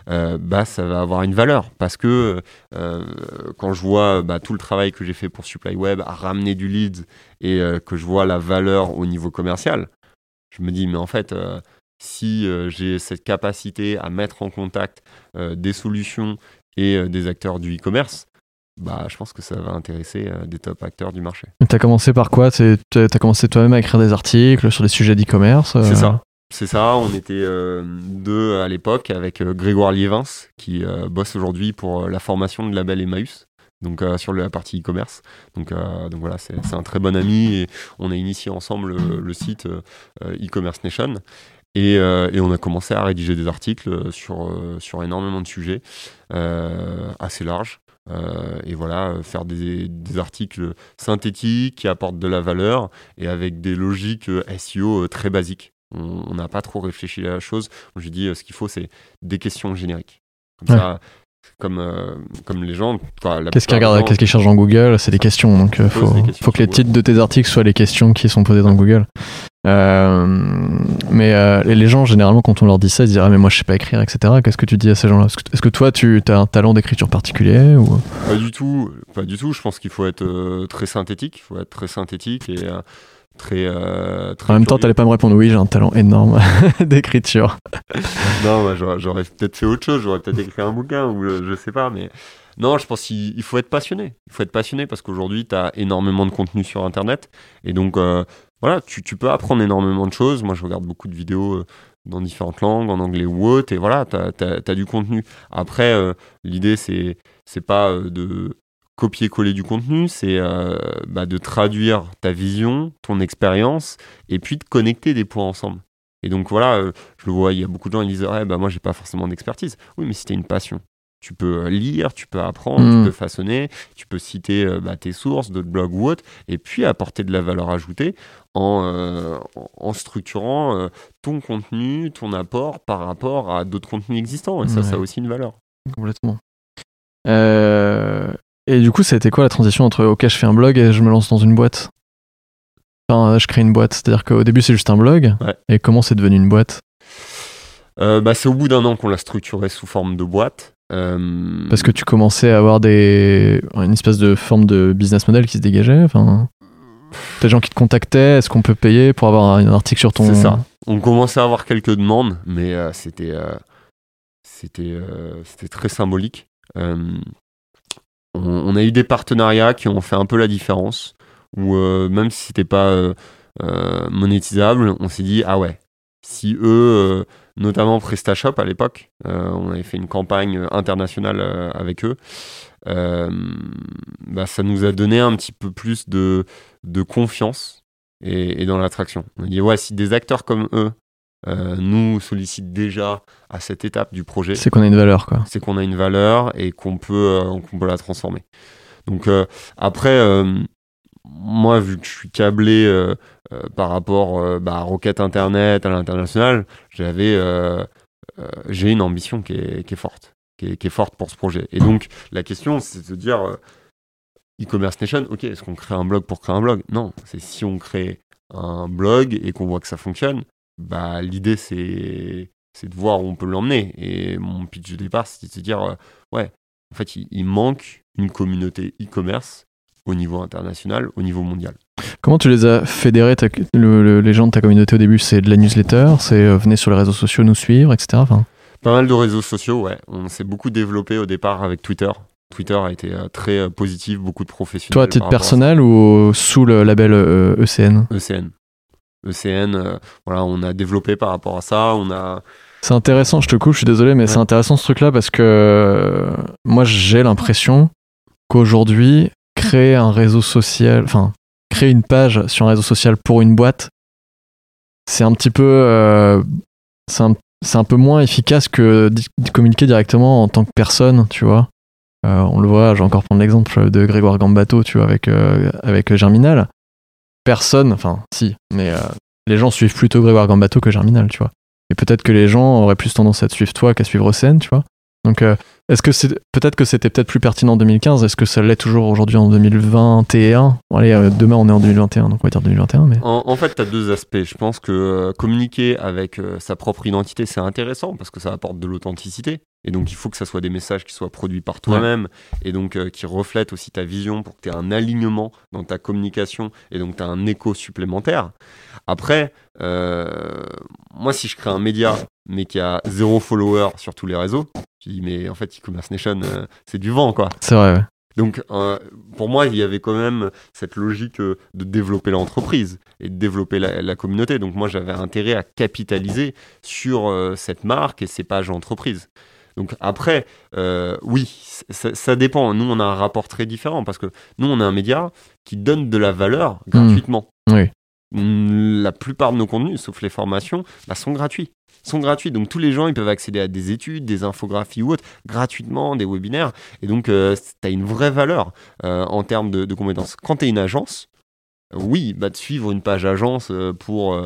euh, bah, ça va avoir une valeur. Parce que euh, quand je vois bah, tout le travail que j'ai fait pour Supply Web à ramener du lead et euh, que je vois la valeur au niveau commercial, je me dis, mais en fait, si j'ai cette capacité à mettre en contact des solutions et des acteurs du e-commerce, bah, je pense que ça va intéresser euh, des top acteurs du marché. Tu as commencé par quoi? Tu as commencé toi-même à écrire des articles sur des sujets d'e-commerce euh? C'est ça. C'est ça, on était euh, deux à l'époque avec Grégoire Liévins qui bosse aujourd'hui pour la formation de label Emmaüs, donc sur la partie e-commerce. Donc, voilà, c'est un très bon ami et on a initié ensemble le, site e-commerce nation. Et, on a commencé à rédiger des articles sur, énormément de sujets assez larges. Euh, et voilà, euh, faire des, articles synthétiques qui apportent de la valeur et avec des logiques euh, SEO très basiques. On n'a pas trop réfléchi à la chose. Je dis, ce qu'il faut, c'est des questions génériques. Comme ça, comme, comme les gens. Qu'est-ce qu'ils regardent, qu'est-ce qu'ils cherchent dans Google? C'est des questions. Donc, il faut, faut que les titres de tes articles soient les questions qui sont posées dans Google. Euh, mais euh, les gens, généralement, quand on leur dit ça, ils disent ah, mais moi je sais pas écrire, etc. Qu'est-ce que tu dis à ces gens-là? Est-ce que, toi, tu as un talent d'écriture particulier ou... Pas du tout, pas du tout. Je pense qu'il faut être euh, très synthétique. Il faut être très synthétique et très, très. En même temps, t'allais pas me répondre oui, j'ai un talent énorme d'écriture. non, j'aurais peut-être fait autre chose. J'aurais peut-être écrit un bouquin ou je sais pas, mais. Non, je pense qu'il faut être passionné. Il faut être passionné parce qu'aujourd'hui, tu as énormément de contenu sur Internet. Et donc, voilà, tu, peux apprendre énormément de choses. Moi, je regarde beaucoup de vidéos euh, dans différentes langues, en anglais ou autre, et voilà, tu as, du contenu. Après, euh, l'idée, c'est c'est pas euh, de copier-coller du contenu, c'est bah, de traduire ta vision, ton expérience, et puis de connecter des points ensemble. Et donc voilà, je le vois, il y a beaucoup de gens qui disent ouais, bah, moi j'ai pas forcément d'expertise. Oui, mais si une passion, tu peux lire, tu peux apprendre, tu mm. peux façonner, tu peux citer euh, bah, tes sources, d'autres blogs ou autres, et puis apporter de la valeur ajoutée en, euh, en structurant euh, ton contenu, ton apport par rapport à d'autres contenus existants. Et ça, ça a aussi une valeur. Complètement. Et du coup, ça a été quoi la transition entre OK, je fais un blog et je me lance dans une boîte? Enfin, je crée une boîte. C'est-à-dire qu'au début, c'est juste un blog. Et comment c'est devenu une boîte? Bah, C'est au bout d'un an qu'on l'a structuré sous forme de boîte. Euh, Parce que tu commençais à avoir des... une espèce de forme de business model qui se dégageait enfin... Des gens qui te contactaient, est-ce qu'on peut payer pour avoir un article sur ton... C'est ça. On commençait à avoir quelques demandes, mais euh, c'était... Euh, c'était c'était très symbolique. On, a eu des partenariats qui ont fait un peu la différence, où même si c'était pas monétisable, on s'est dit ah ouais, si eux notamment PrestaShop à l'époque. Euh, on avait fait une campagne internationale euh, avec eux. Euh, bah, ça nous a donné un petit peu plus de, de confiance et, dans l'attraction. On a dit, ouais, si des acteurs comme eux nous sollicitent déjà à cette étape du projet, c'est qu'on a une valeur, quoi. C'est qu'on a une valeur et qu'on peut, qu'on peut la transformer. Donc après, moi, vu que je suis câblé euh, euh, par rapport euh, bah, à Rocket Internet, à l'international, j'avais, j'ai une ambition qui est, forte, qui est, forte pour ce projet. Et donc, la question, c'est de se dire, e-commerce nation, ok, est-ce qu'on crée un blog pour créer un blog? Non, c'est si on crée un blog et qu'on voit que ça fonctionne, bah, l'idée, c'est, c'est de voir où on peut l'emmener. Et mon pitch de départ, c'est de se dire, ouais, en fait, il manque une communauté e-commerce au niveau international, au niveau mondial. Comment tu les as fédérés, les gens de ta communauté au début? C'est de la newsletter C'est euh, venez sur les réseaux sociaux nous suivre, etc. Pas mal de réseaux sociaux, ouais. On s'est beaucoup développé au départ avec Twitter. Twitter a été euh, très euh, positif, beaucoup de professionnels. Toi, à titre personnel ou sous le label ECN ECN. ECN, voilà, on a développé par rapport à ça. On a. C'est intéressant, je te coupe, je suis désolé, mais c'est intéressant ce truc-là parce que moi j'ai l'impression qu'aujourd'hui, créer un réseau social, enfin, créer une page sur un réseau social pour une boîte, c'est un petit peu. Euh, c'est un, peu moins efficace que de communiquer directement en tant que personne, tu vois. Euh, on le voit, je vais encore prendre l'exemple de Grégoire Gambato, tu vois, avec, euh, avec Germinal. Personne, enfin, si, mais les gens suivent plutôt Grégoire Gambato que Germinal, tu vois. Et peut-être que les gens auraient plus tendance à te suivre toi qu'à suivre Océane, tu vois. Donc, euh, est-ce que c'est peut-être que c'était peut-être plus pertinent en 2015 Est-ce que ça l'est toujours aujourd'hui en 2021 Allez, euh, demain on est en 2021, donc on va dire 2021. Mais... En, fait, tu as deux aspects. Je pense que euh, communiquer avec sa propre identité, c'est intéressant parce que ça apporte de l'authenticité. Et donc, il faut que ça soit des messages qui soient produits par toi-même et donc qui reflètent aussi ta vision pour que tu aies un alignement dans ta communication et donc tu as un écho supplémentaire. Après, moi, si je crée un média mais qui a zéro follower sur tous les réseaux, je dis, mais en fait, e-commerce nation, euh, c'est du vent, quoi. C'est vrai, ouais. Donc, euh, pour moi, il y avait quand même cette logique euh, de développer l'entreprise et de développer la, communauté. Donc, moi, j'avais intérêt à capitaliser sur cette marque et ces pages entreprises. Donc, après, oui, ça, dépend. Nous, on a un rapport très différent parce que nous, on a un média qui donne de la valeur mmh. gratuitement. Oui. La plupart de nos contenus, sauf les formations, bah, sont gratuits sont gratuits. Donc tous les gens, ils peuvent accéder à des études, des infographies ou autres, gratuitement, des webinaires. Et donc, euh, tu as une vraie valeur euh, en termes de, compétences. Quand tu es une agence, oui, bah, de suivre une page agence euh, pour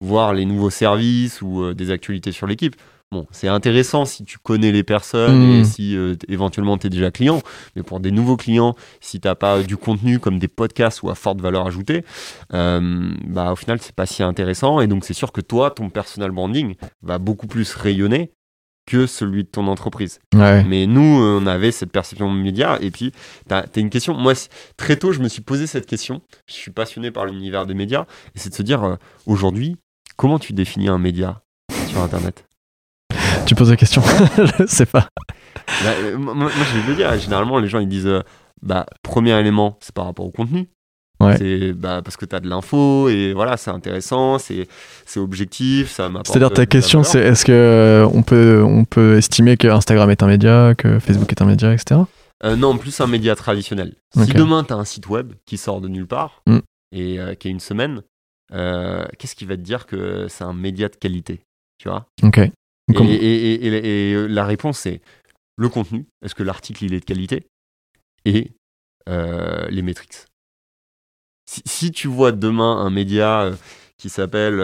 voir les nouveaux services ou des actualités sur l'équipe. Bon, c'est intéressant si tu connais les personnes et hmm. si éventuellement tu es déjà client, mais pour des nouveaux clients, si tu n'as pas du contenu comme des podcasts ou à forte valeur ajoutée, bah, au final, c'est pas si intéressant. Et donc, c'est sûr que toi, ton personal branding va beaucoup plus rayonner que celui de ton entreprise. Mais nous, on avait cette perception de média. Et puis, tu as, une question. Moi, très tôt, je me suis posé cette question. Je suis passionné par l'univers des médias. Et c'est de se dire, euh, aujourd'hui, comment tu définis un média sur Internet? Tu poses la question. je sais pas. Bah, euh, moi, je vais le dire. Généralement, les gens ils disent euh, bah, premier élément, c'est par rapport au contenu. C'est bah, parce que tu as de l'info et voilà, c'est intéressant, c'est objectif, ça C'est-à-dire ta question, c'est est-ce que euh, on peut, on peut estimer que Instagram est un média, que Facebook est un média, etc. non, plus un média traditionnel. Si demain tu as un site web qui sort de nulle part mm. et qui a une semaine, qu'est-ce qui va te dire que c'est un média de qualité? Tu vois? Ok. Et, euh, la réponse, c'est le contenu. Est-ce que l'article, il est de qualité? Et euh, les métriques. Si, tu vois demain un média euh, qui s'appelle,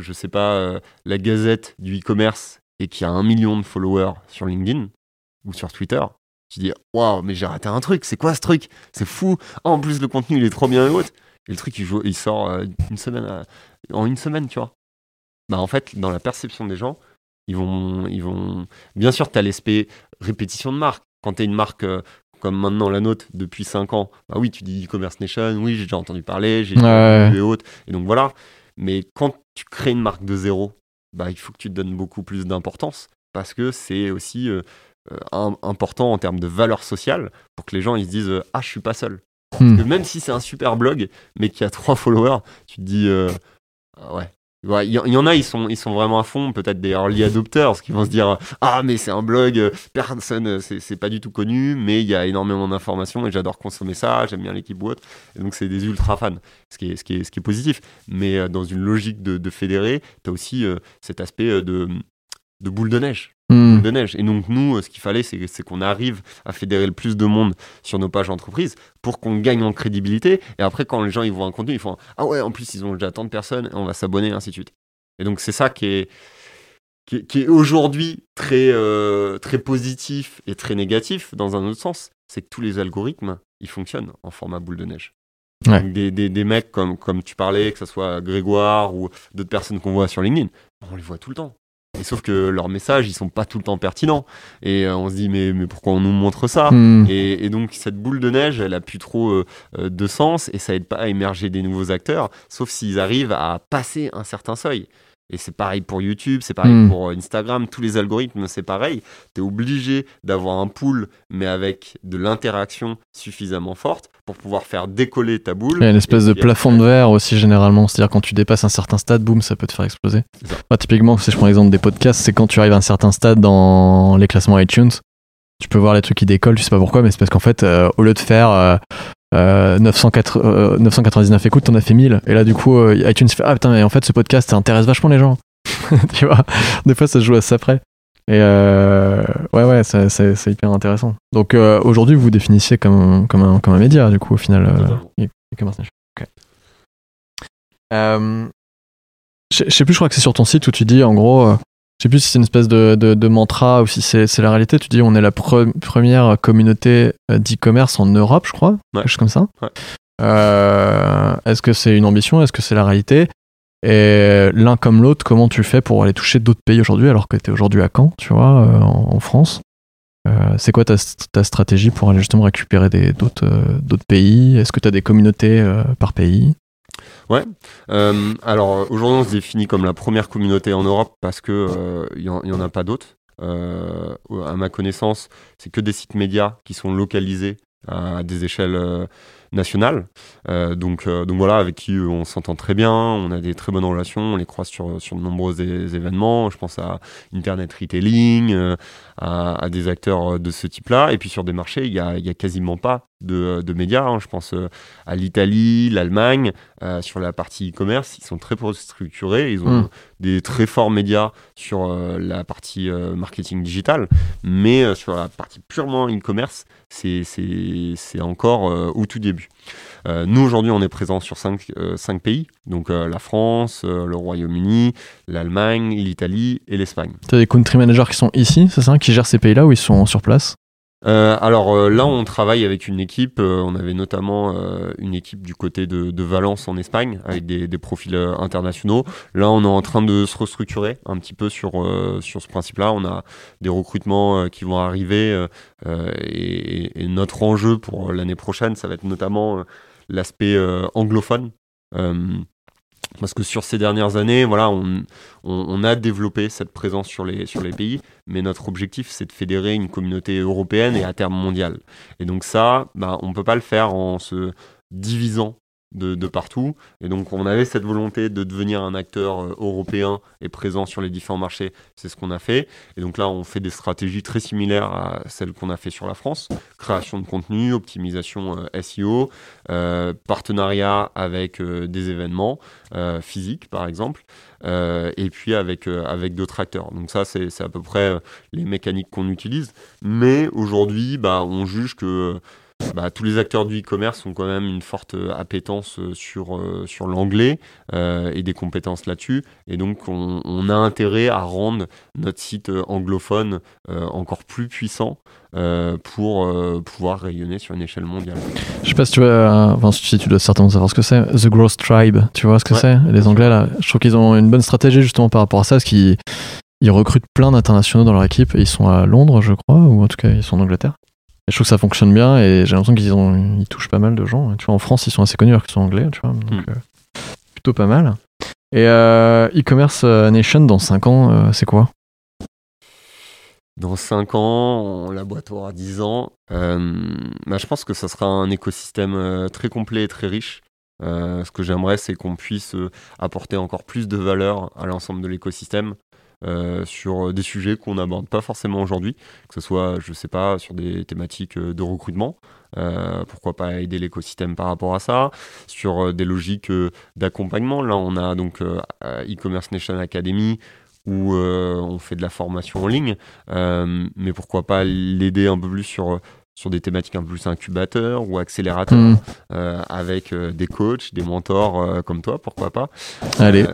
je sais pas, la Gazette du e-commerce et qui a un million de followers sur LinkedIn ou sur Twitter, tu dis waouh, mais j'ai raté un truc, c'est quoi ce truc? C'est fou. en plus, le contenu il est trop bien et autres. Et le truc il, il sort une semaine en une semaine, tu vois. Bah en fait, dans la perception des gens, ils vont, ils vont... Bien sûr, tu as l'aspect répétition de marque. Quand tu es une marque euh, comme maintenant la nôtre depuis 5 ans, bah oui, tu dis e-commerce nation, oui, j'ai déjà entendu parler, j'ai déjà vu et autres. Et donc voilà. Mais quand tu crées une marque de zéro, bah, il faut que tu te donnes beaucoup plus d'importance parce que c'est aussi euh, euh, important en termes de valeur sociale pour que les gens ils se disent ah je suis pas seul. Hmm. Parce que même si c'est un super blog mais qui a trois followers, tu te dis ah ouais. Il y, en a, ils sont, ils sont vraiment à fond, peut-être des early adopters qui vont se dire Ah, mais c'est un blog, euh, personne, euh, c'est pas du tout connu, mais il y a énormément d'informations et j'adore consommer ça, j'aime bien l'équipe ou autre. Et donc, c'est des ultra fans, ce qui est, ce qui est, ce qui est positif. Mais euh, dans une logique de, de fédérer, tu as aussi euh, cet aspect euh, de, de boule de neige Boule de neige. Et donc nous, euh, ce qu'il fallait, c'est c'est qu'on arrive à fédérer le plus de monde sur nos pages entreprises pour qu'on gagne en crédibilité. Et après, quand les gens ils voient un contenu, ils font ah ouais, en plus ils ont déjà tant de personnes, on va s'abonner, ainsi de suite. Et donc c'est ça qui est qui est, qui est aujourd'hui très euh, très positif et très négatif dans un autre sens, c'est que tous les algorithmes ils fonctionnent en format boule de neige. Ouais. Des, des mecs comme, comme tu parlais, que ce soit Grégoire ou d'autres personnes qu'on voit sur LinkedIn, on les voit tout le temps. Et sauf que leurs messages, ils sont pas tout le temps pertinents. Et euh, on se dit, mais, mais pourquoi on nous montre ça? Hmm. et, et donc cette boule de neige, elle a plus trop euh, euh, de sens et ça aide pas à émerger des nouveaux acteurs, sauf s'ils arrivent à passer un certain seuil. Et c'est pareil pour YouTube, c'est pareil Mm. pour euh, Instagram, tous les algorithmes, c'est pareil. Tu es obligé d'avoir un pool, mais avec de l'interaction suffisamment forte pour pouvoir faire décoller ta boule. Il y a une espèce de plafond de verre aussi généralement, c'est-à-dire quand tu dépasses un certain stade, boum, ça peut te faire exploser. Moi, typiquement, si je prends l'exemple des podcasts, c'est quand tu arrives à un certain stade dans les classements iTunes, tu peux voir les trucs qui décollent, tu sais pas pourquoi, mais c'est parce qu'en fait, euh, au lieu de faire euh, euh, 904 euh, 999 écoutes, t'en as fait 1000. Et là, du coup, euh, iTunes fait Ah putain, mais en fait, ce podcast, ça intéresse vachement les gens. tu vois, des fois, ça se joue à ça près. Et euh, ouais, ouais, c'est hyper intéressant. Donc euh, aujourd'hui, vous vous définissez comme, comme, un, comme un média, du coup, au final. euh. Euh, je sais plus, je crois que c'est sur ton site où tu dis en gros, euh, je sais plus si c'est une espèce de, de- de mantra ou si c'est la réalité. Tu dis on est la pre- première communauté euh, d'e-commerce en Europe, je crois, Ouais. quelque chose comme ça. Ouais. Euh, Est-ce que c'est une ambition? Est-ce que c'est la réalité? Et l'un comme l'autre, comment tu fais pour aller toucher d'autres pays aujourd'hui alors que tu es aujourd'hui à Caen, tu vois, euh, en, en France? Euh, c'est quoi ta, ta stratégie pour aller justement récupérer d'autres pays? Est-ce que tu as des communautés par pays? Euh, alors aujourd'hui, on se définit comme la première communauté en Europe parce que euh, il y, en- il y en a pas d'autres. Euh, à ma connaissance, c'est que des sites médias qui sont localisés à des échelles euh, nationales. Euh, donc, euh, donc voilà, avec qui euh, on s'entend très bien, on a des très bonnes relations, on les croise sur, sur de nombreux événements. Je pense à Internet Retailing, euh, à, à des acteurs euh, de ce type-là. Et puis sur des marchés, il y a, quasiment pas de, de médias. hein. Je pense euh, à l'Italie, l'Allemagne. Euh, sur la partie e-commerce, ils sont très structurés. Ils ont Mm. des très forts médias sur euh, la partie euh, marketing digital, mais euh, sur la partie purement e-commerce, c'est encore euh, au tout début. Euh, nous, aujourd'hui, on est présent sur cinq, euh, cinq pays, donc euh, la France, le Royaume-Uni, l'Allemagne, l'Italie et l'Espagne. Tu as des country managers qui sont ici, c'est ça Qui gèrent ces pays-là ou ils sont sur place? Euh, alors euh, là, on travaille avec une équipe. euh, on avait notamment une équipe du côté de, de Valence en Espagne, avec des, des profils internationaux. Là, on est en train de se restructurer un petit peu sur, sur ce principe-là. On a des recrutements qui vont arriver. et, et notre enjeu pour l'année prochaine, ça va être notamment l'aspect euh, anglophone. Euh, parce que sur ces dernières années, voilà, on, on- a développé cette présence sur les, sur les pays, mais notre objectif, c'est de fédérer une communauté européenne et à terme mondiale. Et donc ça, bah, on ne peut pas le faire en se divisant de, partout. Et donc on avait cette volonté de devenir un acteur euh, européen et présent sur les différents marchés. C'est ce qu'on a fait. Et donc là, on fait des stratégies très similaires à celles qu'on a fait sur la France. Création de contenu, optimisation euh, SEO, euh, partenariat avec des événements physiques, par exemple. Et puis avec, avec d'autres acteurs. Donc ça, c'est à peu près les mécaniques qu'on utilise. Mais aujourd'hui, bah, on juge que bah, tous les acteurs du e-commerce ont quand même une forte euh, appétence euh, sur, euh, sur l'anglais euh, et des compétences là-dessus. Et donc, on, on a intérêt à rendre notre site anglophone euh, encore plus puissant euh, pour pouvoir rayonner sur une échelle mondiale. Je sais pas si tu euh, enfin si tu dois certainement savoir ce que c'est, The Growth Tribe, tu vois ce que Ouais, c'est Les Anglais là, je trouve qu'ils ont une bonne stratégie justement par rapport à ça, parce qu'ils ils recrutent plein d'internationaux dans leur équipe, ils sont à Londres je crois, ou en tout cas ils sont en Angleterre. Et je trouve que ça fonctionne bien, et j'ai l'impression qu'ils ont, ils touchent pas mal de gens. Tu vois, en France ils sont assez connus alors qu'ils sont anglais, tu vois, donc Mm. euh, plutôt pas mal. Et euh, e-commerce euh, nation dans 5 ans, euh, c'est quoi? Dans 5 ans, la boîte aura 10 ans. Bah, je pense que ça sera un écosystème très complet et très riche. ce que j'aimerais, c'est qu'on puisse apporter encore plus de valeur à l'ensemble de l'écosystème. Sur des sujets qu'on n'aborde pas forcément aujourd'hui, que ce soit, je sais pas, sur des thématiques de recrutement, pourquoi pas aider l'écosystème par rapport à ça, sur des logiques d'accompagnement. Là, on a donc e-commerce Nation Academy où on fait de la formation en ligne, mais pourquoi pas l'aider un peu plus sur sur des thématiques un peu plus incubateurs ou accélérateurs, mmh. avec des coachs, des mentors comme toi, pourquoi pas. Allez.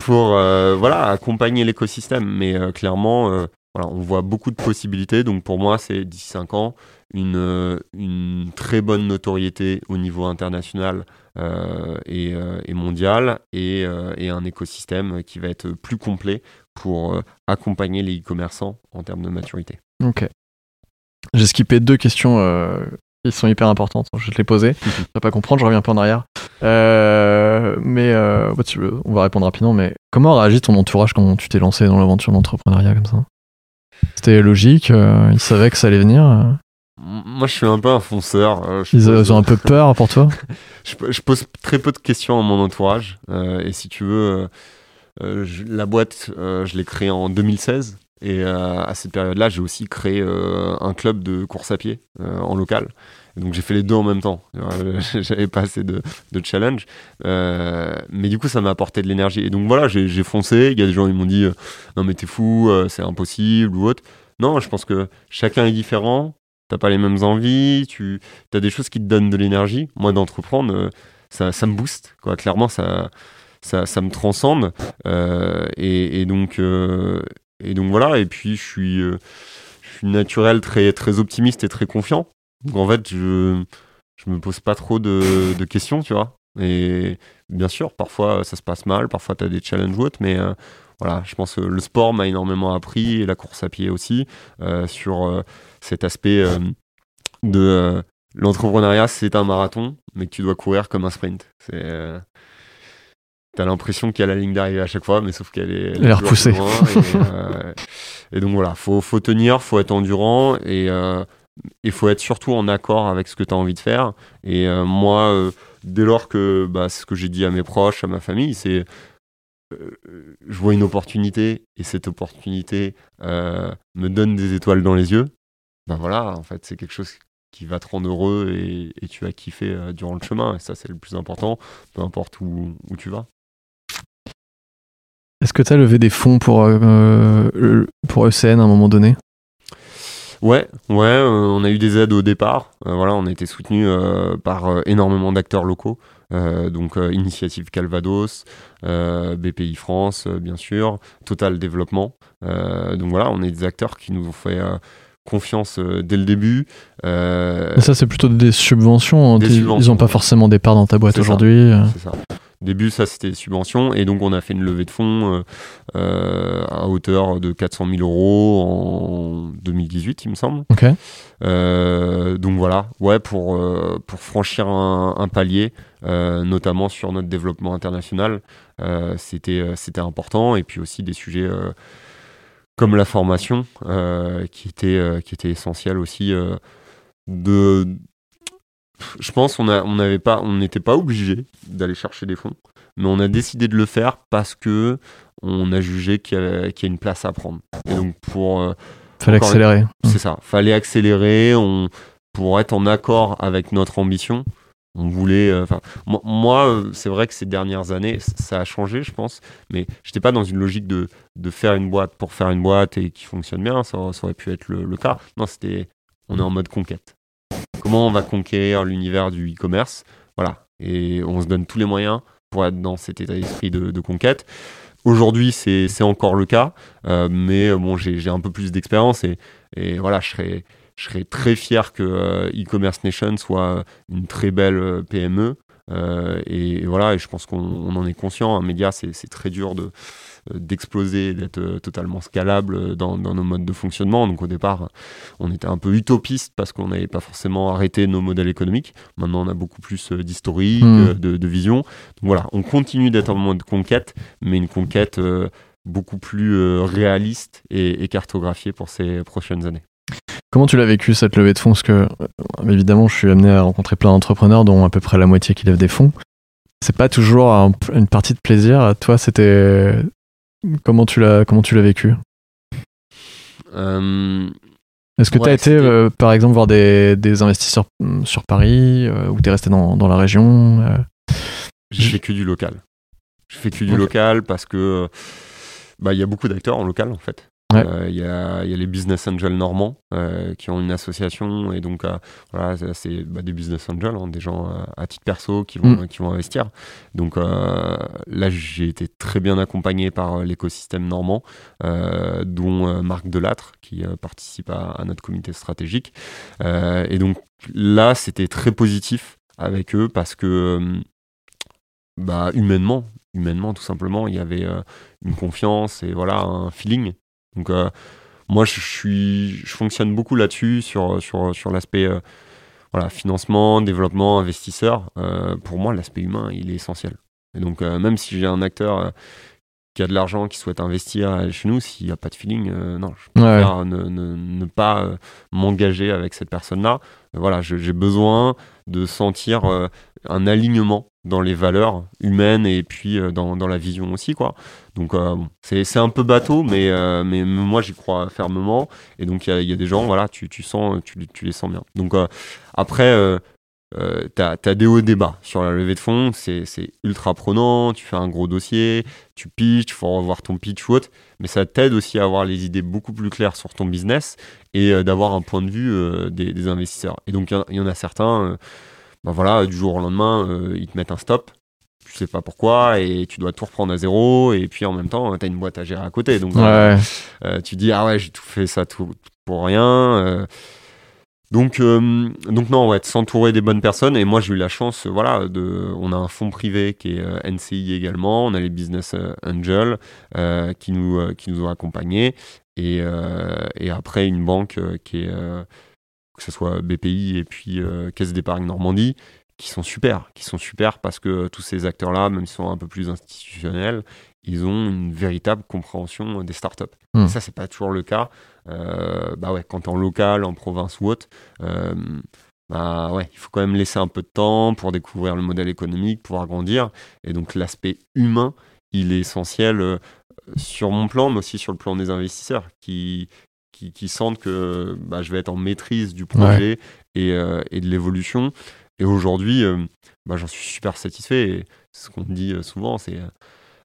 Pour voilà accompagner l'écosystème, mais clairement voilà, on voit beaucoup de possibilités. Donc pour moi, c'est d'ici 5 ans une, une très bonne notoriété au niveau international euh, et, euh, et, mondial et, euh, et, un écosystème qui va être plus complet pour accompagner les e-commerçants en termes de maturité. Ok. J'ai skippé deux questions qui sont hyper importantes. Je vais te les poser. tu vas pas comprendre, je reviens un peu en arrière. Mais on va répondre rapidement. Mais comment réagit ton entourage quand tu t'es lancé dans l'aventure d'entrepreneuriat comme ça? C'était logique, euh, ils savaient que ça allait venir. Euh? Moi, je suis un peu un fonceur. Euh, ils ont un peu peur pour toi? Je, pose très peu de questions à mon entourage. et si tu veux, la boîte, je l'ai créée en 2016. Et à cette période-là, j'ai aussi créé un club de course à pied en local. Donc j'ai fait les deux en même temps. J'avais pas assez de, de challenge. Euh, mais du coup, ça m'a apporté de l'énergie. Et donc voilà, j'ai foncé. Il y a des gens qui m'ont dit euh, Non, mais t'es fou, euh, c'est impossible ou autre. Non, je pense que chacun est différent. T'as pas les mêmes envies. Tu as des choses qui te donnent de l'énergie. Moi, d'entreprendre, ça, ça, me booste. Quoi. Clairement, ça, ça, ça me transcende. Et, donc, et donc voilà. Et puis, je suis, je suis naturel, très, très optimiste et très confiant. Donc en fait, je, je me pose pas trop de, de, questions, tu vois. Et bien sûr, parfois ça se passe mal, parfois tu as des challenges ou autres, mais euh, voilà, je pense que le sport m'a énormément appris et la course à pied aussi euh, sur euh, cet aspect de l'entrepreneuriat, c'est un marathon, mais que tu dois courir comme un sprint. C'est T'as l'impression qu'il y a la ligne d'arrivée à chaque fois, mais sauf qu'elle est, elle est repoussée. Et, et, donc voilà, faut, faut tenir, faut être endurant et il faut être surtout en accord avec ce que tu as envie de faire. Et euh, moi, euh, dès lors que bah, ce que j'ai dit à mes proches, à ma famille, c'est euh, je vois une opportunité et cette opportunité me donne des étoiles dans les yeux. Ben voilà, en fait, c'est quelque chose qui va te rendre heureux et, tu vas kiffer durant le chemin. Et ça, c'est le plus important, peu importe où, où tu vas. Est-ce que tu as levé des fonds pour, pour ECN à un moment donné? Ouais, ouais, euh, on a eu des aides au départ. Euh, voilà, on a été soutenu euh, par énormément d'acteurs locaux. donc Initiative Calvados, BPI France, bien sûr, Total Développement. donc voilà, on est des acteurs qui nous ont fait confiance dès le début. ça, c'est plutôt des subventions. Hein. Ils n'ont pas forcément des parts dans ta boîte aujourd'hui. C'est ça début, ça c'était subvention, et donc on a fait une levée de fonds euh, euh, à hauteur de 400 000 euros en 2018, il me semble. Euh, donc voilà, ouais, pour, pour franchir un, palier, notamment sur notre développement international, c'était c'était important, et puis aussi des sujets comme la formation, qui, était, qui était essentiel aussi de je pense qu'on on n'avait pas, on n'était pas obligé d'aller chercher des fonds, mais on a décidé de le faire parce que on a jugé qu'il y, a une place à prendre. Et donc pour euh, fallait accélérer. C'est ça, fallait accélérer. On pour être en accord avec notre ambition. On voulait. Euh, moi, euh, c'est vrai que ces dernières années, ça a changé, je pense. Mais j'étais pas dans une logique de, de, faire une boîte pour faire une boîte et qui fonctionne bien. Ça, aurait pu être le, le cas. Non, c'était. On est en mode conquête. Comment on va conquérir l'univers du e-commerce Voilà. Et on se donne tous les moyens pour être dans cet état d'esprit de, conquête. Aujourd'hui, c'est encore le cas, euh, mais bon, j'ai un peu plus d'expérience et, et, voilà, je serais, je serais très fier que euh, e-commerce Nation soit une très belle euh, PME. et, voilà, et je pense qu'on en est conscient. Un média, c'est très dur de, euh, d'exploser, d'être euh, totalement scalable dans, nos modes de fonctionnement. Donc au départ, on était un peu utopiste parce qu'on n'avait pas forcément arrêté nos modèles économiques. Maintenant, on a beaucoup plus euh, d'historique, hmm. de, vision. Donc voilà, on continue d'être en mode conquête, mais une conquête beaucoup plus réaliste et, et cartographié pour ces prochaines années. Comment tu l'as vécu cette levée de fonds? Parce que, évidemment, je suis amené à rencontrer plein d'entrepreneurs, dont à peu près la moitié qui lèvent des fonds. C'est pas toujours une partie de plaisir. Toi, c'était. Comment tu l'as vécu est-ce que tu as été, euh, par exemple, voir des, investisseurs mm, sur Paris euh, ou tu es resté dans, la région euh? J'ai fait que du local. J'ai fait que du local parce que bah, il y a beaucoup d'acteurs en local en fait. Euh, il y, a, les business angels normands euh, qui ont une association et donc euh, voilà, c'est bah, des business angels, hein, des gens à titre perso qui vont, mm. qui vont investir. Donc là, j'ai été très bien accompagné par l'écosystème normand, dont Marc Delattre qui participe à, notre comité stratégique. et donc là, c'était très positif avec eux parce que bah, humainement, humainement tout simplement, il y avait une confiance et voilà un feeling donc euh, moi je suis je fonctionne beaucoup là-dessus sur sur sur l'aspect euh, voilà financement, développement, investisseur. Euh, pour moi l'aspect humain il est essentiel. Et donc même si j'ai un acteur qui a de l'argent, qui souhaite investir chez nous, s'il n'y a pas de feeling, non, je préfère ne, ne, ne, pas m'engager avec cette personne-là. Voilà, j'ai besoin de sentir un alignement dans les valeurs humaines et puis dans, dans, la vision aussi quoi donc euh, c'est un peu bateau mais, euh, mais moi j'y crois fermement. Et donc il y, y, a des gens voilà tu, tu sens tu, tu, les sens bien. Donc après tu as, des hauts débats sur la levée de fonds. C'est ultra prenant. Tu fais un gros dossier tu pitches tu faut revoir ton pitch ou autre. Mais ça t'aide aussi à avoir les idées beaucoup plus claires sur ton business et d'avoir un point de vue des, investisseurs. Et donc il y, y, en a certains bah voilà, du jour au lendemain, euh, ils te mettent un stop. Tu sais pas pourquoi et tu dois tout reprendre à zéro. Et puis en même temps, tu as une boîte à gérer à côté. Donc euh, euh, tu dis, ah ouais, j'ai tout fait ça tout, pour rien. Donc, donc non, ouais, s'entourer des bonnes personnes. Et moi, j'ai eu la chance, voilà, de, on a un fonds privé qui est NCI également. On a les Business Angels qui, nous, qui nous ont accompagnés. Et, et après, une banque qui est que ce soit BPI et puis euh, Caisse d'épargne Normandie, qui sont super, qui sont super parce que tous ces acteurs-là, même s'ils sont un peu plus institutionnels, ils ont une véritable compréhension des startups. Hmm. ça, c'est pas toujours le cas. Euh, bah ouais, quand en local, en province ou autre, euh, bah ouais, il faut quand même laisser un peu de temps pour découvrir le modèle économique, pouvoir grandir. Et donc l'aspect humain, il est essentiel sur mon plan, mais aussi sur le plan des investisseurs qui, qui, sentent que bah, je vais être en maîtrise du projet et, euh, et, de l'évolution. Et aujourd'hui, euh, bah, j'en suis super satisfait. Et ce qu'on dit euh, souvent, c'est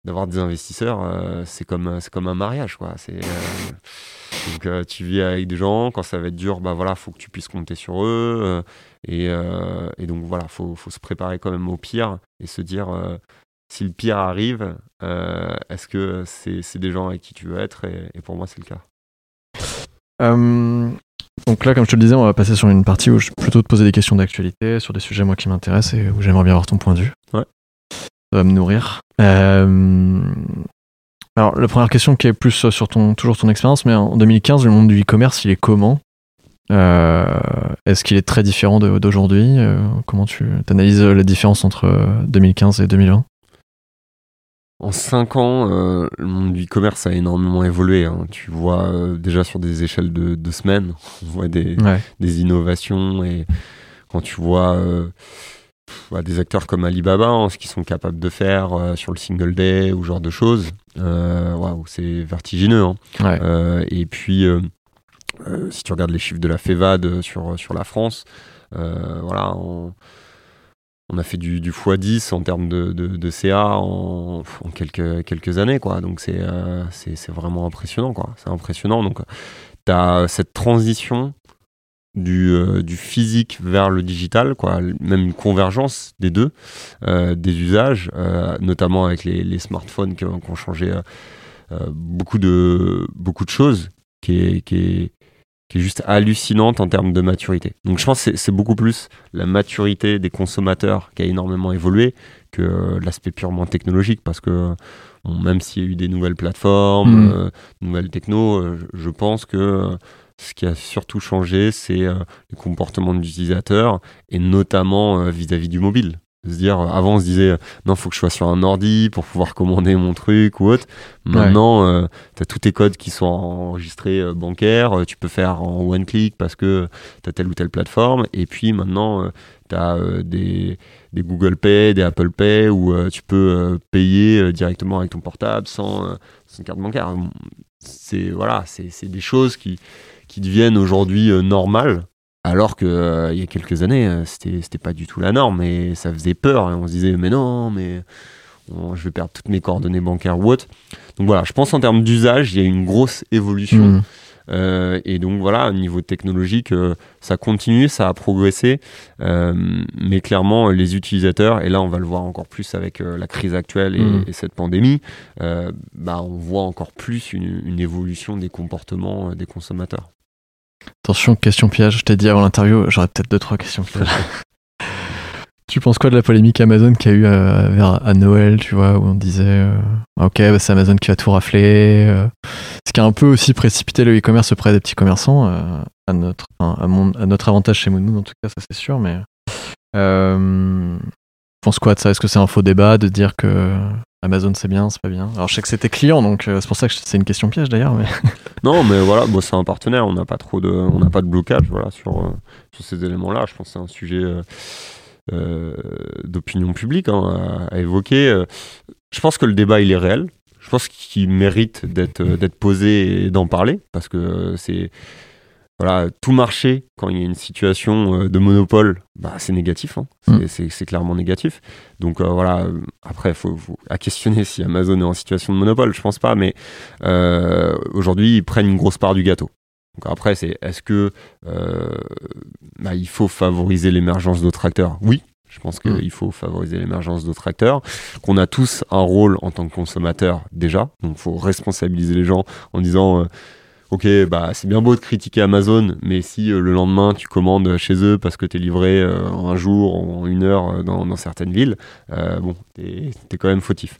d'avoir des investisseurs, c'est comme, comme un mariage. Quoi. Donc tu vis avec des gens, quand ça va être dur, bah voilà, faut que tu puisses compter sur eux. Et, et, donc voilà, faut, faut se préparer quand même au pire et se dire si le pire arrive, est-ce que c'est, c'est des gens avec qui tu veux être et pour moi, c'est le cas. Euh, donc là, comme je te le disais, on va passer sur une partie où je vais plutôt te poser des questions d'actualité sur des sujets moi qui m'intéressent et où j'aimerais bien avoir ton point de vue. Ouais. Ça va me nourrir. Euh, alors, la première question qui est plus sur ton, toujours ton expérience, mais en 2015, le monde du e-commerce, il est comment? Euh, Est-ce qu'il est très différent d'aujourd'hui? Comment tu analyses la différence entre 2015 et 2020 en 5 ans, euh, le monde du e-commerce a énormément évolué. Hein. Tu vois euh, déjà sur des échelles de, semaines, on voit des, innovations et quand tu vois euh, bah, des acteurs comme Alibaba, hein, ce qu'ils sont capables de faire sur le single day ou ce genre de choses, c'est vertigineux. Hein. et puis, si tu regardes les chiffres de la FEVAD sur, sur la France, voilà, on, on a fait du, du x10 en termes de, CA en, quelques, années, quoi. Donc euh, c'est vraiment impressionnant, quoi. C'est impressionnant. Donc tu as cette transition du, euh, du, physique vers le digital, quoi. Même une convergence des deux, euh, des usages, notamment avec les, smartphones qui, ont changé beaucoup, de, beaucoup de choses, qui est qui est juste hallucinante en termes de maturité. Donc je pense que c'est beaucoup plus la maturité des consommateurs qui a énormément évolué que euh, l'aspect purement technologique, parce que même s'il y a eu des nouvelles plateformes, mm. euh, nouvelles techno, euh, je pense que ce qui a surtout changé, c'est les comportements de l'utilisateur, et notamment vis-à-vis du mobile. De se dire, avant on se disait, non, faut que je sois sur un ordi pour pouvoir commander mon truc ou autre. Maintenant, tu as tous tes codes qui sont enregistrés bancaires, tu peux faire en one click parce que tu as telle ou telle plateforme. Et puis maintenant, tu as des, des, Google Pay, des Apple Pay où tu peux payer directement avec ton portable sans, sans carte bancaire. C'est voilà, c'est des choses qui, qui deviennent aujourd'hui normales alors que euh, il y a quelques années, euh, c'était, pas du tout la norme et ça faisait peur. On se disait, mais non, mais je vais perdre toutes mes coordonnées bancaires ou autres. Donc voilà, je pense en termes d'usage, il y a une grosse évolution. Mmh. Euh, et donc voilà, au niveau technologique, ça continue, ça a progressé, mais clairement les utilisateurs, et là on va le voir encore plus avec la crise actuelle et, mmh. cette pandémie, bah, on voit encore plus une évolution des comportements des consommateurs. Attention, question piège. Je t'ai dit avant l'interview, j'aurais peut-être deux, trois questions pièges. tu penses quoi de la polémique Amazon qu'il y a eu à, vers, à Noël, tu vois, où on disait euh, ok, bah, c'est Amazon qui va tout rafler. Euh. ce qui a un peu aussi précipité le e-commerce auprès des petits commerçants, euh, à, notre, à, notre avantage chez Moonmoon en tout cas, ça c'est sûr, mais. Euh, penses quoi de ça? Est-ce que c'est un faux débat de dire que Amazon c'est bien, c'est pas bien? Alors je sais que c'était client, donc euh, c'est pour ça que c'est une question piège d'ailleurs. Non, mais voilà, c'est un partenaire, on n'a pas trop de, on pas de blocage, voilà, sur, euh, sur ces éléments-là. Je pense que c'est un sujet euh, d'opinion publique hein, à, évoquer. Je pense que le débat il est réel. Je pense qu'il mérite d'être d'être posé et d'en parler parce que c'est voilà, tout marché, quand il y a une situation euh, de monopole, bah, c'est négatif. Hein. Mm. C'est clairement négatif. Donc euh, voilà, euh, après, il faut, à questionner si Amazon est en situation de monopole, je pense pas, mais aujourd'hui, ils prennent une grosse part du gâteau. Donc après, c'est est-ce que bah, il faut favoriser l'émergence d'autres acteurs? Oui, je pense qu'il mm. faut favoriser l'émergence d'autres acteurs, qu'on a tous un rôle en tant que consommateur déjà. Donc il faut responsabiliser les gens en disant ok, bah c'est bien beau de critiquer Amazon, mais si euh, le lendemain tu commandes chez eux parce que tu es livré euh, en un jour, en une heure euh, dans, certaines villes, bon, t'es es quand même fautif.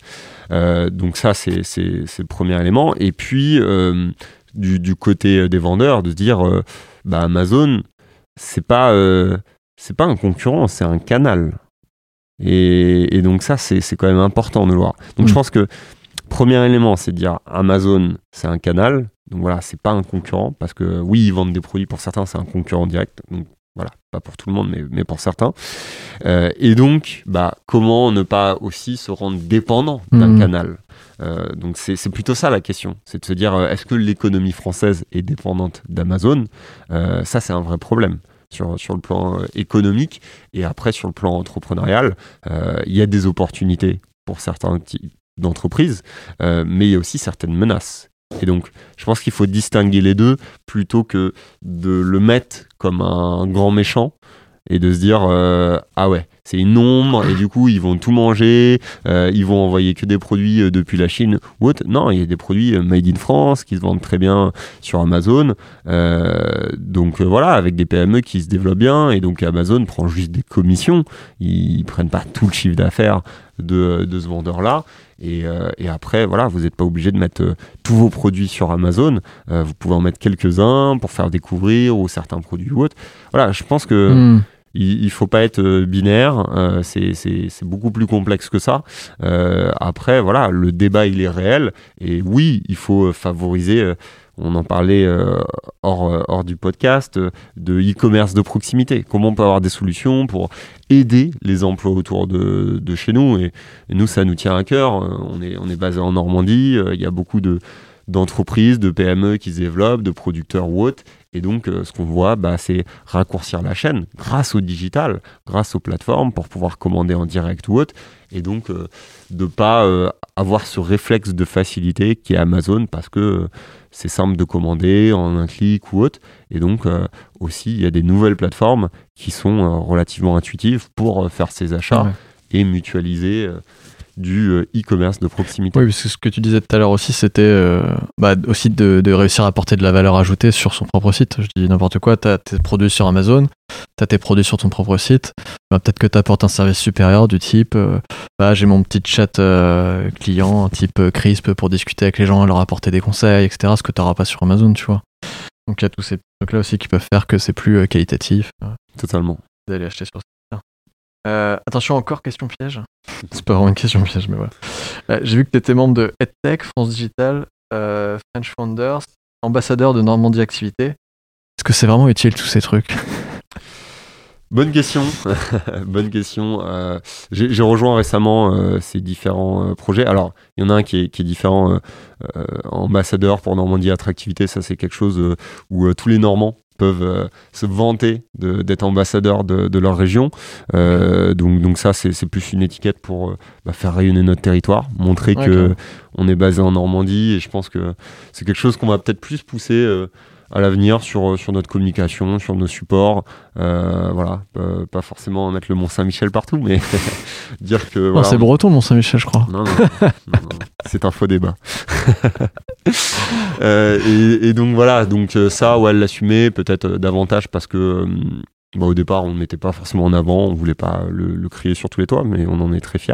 donc ça, c'est le premier élément. Et puis, du, côté des vendeurs, de se dire, bah Amazon, c'est pas, c'est pas un concurrent, c'est un canal. Et, donc ça, c'est quand même important de le voir. Donc je mm. pense que premier élément, c'est de dire Amazon, c'est un canal. Donc voilà, c'est pas un concurrent parce que oui, ils vendent des produits pour certains, c'est un concurrent direct. Donc voilà, pas pour tout le monde, mais, mais pour certains. Euh, et donc, bah, comment ne pas aussi se rendre dépendant d'un mmh. canal? Euh, Donc c'est plutôt ça la question, c'est de se dire euh, est-ce que l'économie française est dépendante d'Amazon? Ça, c'est un vrai problème. Sur, sur, le plan économique et après sur le plan entrepreneurial, il y a des opportunités pour certains d'entreprises, mais il y a aussi certaines menaces. Et donc, je pense qu'il faut distinguer les deux plutôt que de le mettre comme un grand méchant et de se dire euh, ah ouais c'est une ombre et du coup ils vont tout manger euh, ils vont envoyer que des produits euh, depuis la Chine ou autre non il y a des produits made in France qui se vendent très bien sur Amazon donc voilà avec des PME qui se développent bien et donc Amazon prend juste des commissions ils, prennent pas tout le chiffre d'affaires de, de, ce vendeur là euh, et, après, voilà, vous n'êtes pas obligé de mettre euh, tous vos produits sur Amazon. Euh, vous pouvez en mettre quelques-uns pour faire découvrir ou certains produits ou autres. Voilà, je pense que il, ne faut pas être binaire. c'est beaucoup plus complexe que ça. après, voilà, le débat il est réel. Et oui, il faut favoriser on en parlait euh, hors, euh, hors, du podcast, euh, de e-commerce de proximité. Comment on peut avoir des solutions pour aider les emplois autour de, chez nous? Et, nous, ça nous tient à cœur. On est, on basé en Normandie, il y a beaucoup de d'entreprises, de PME qui se développent, de producteurs ou autres. Et donc, ce qu'on voit, bah, c'est raccourcir la chaîne grâce au digital, grâce aux plateformes pour pouvoir commander en direct ou autre. Et donc, de ne pas avoir ce réflexe de facilité qui est Amazon parce que c'est simple de commander en un clic ou autre. Et donc euh, aussi, il y a des nouvelles plateformes qui sont euh, relativement intuitives pour euh, faire ses achats et mutualiser du e-commerce de proximité. Oui, parce que ce que tu disais tout à l'heure aussi, c'était bah, aussi de, réussir à apporter de la valeur ajoutée sur son propre site. Je dis n'importe quoi, tu as tes produits sur Amazon, tu as tes produits sur ton propre site, bah, peut-être que tu apportes un service supérieur du type bah, j'ai mon petit chat euh, client type euh, Crisp pour discuter avec les gens, leur apporter des conseils, etc. Ce que tu n'auras pas sur Amazon, tu vois. Donc il y a tous ces trucs-là aussi qui peuvent faire que c'est plus euh, qualitatif. Totalement. D'aller acheter sur Euh, attention, encore question piège. C'est pas vraiment une question piège, mais voilà. Euh, J'ai vu que tu étais membre de EdTech, France Digital, euh, French Founders, ambassadeur de Normandie Activité. Est-ce que c'est vraiment utile tous ces trucs? Bonne question, bonne question. Euh, J'ai rejoint récemment euh, ces différents euh, projets. Alors, il y en a un qui est, qui est différent, euh, euh, ambassadeur pour Normandie Attractivité. Ça, c'est quelque chose euh, où euh, tous les Normands peuvent euh, se vanter d'être ambassadeurs de, de leur région. Euh, donc, donc ça, c'est plus une étiquette pour euh, bah, faire rayonner notre territoire, montrer Ouais, que on est basé en Normandie. Et je pense que c'est quelque chose qu'on va peut-être plus pousser. Euh, à l'avenir sur, sur notre communication, sur nos supports. Euh, voilà, pas, pas forcément mettre le Mont Saint-Michel partout, mais dire que. Voilà, C'est breton, Mont-Saint-Michel, je crois. non, non, non, c'est un faux débat. Euh, et, et donc voilà, donc euh, ça, ouais, l'assumer peut-être euh, davantage parce que euh, bah, au départ, on ne mettait pas forcément en avant, on voulait pas le, le crier sur tous les toits, mais on en est très fiers.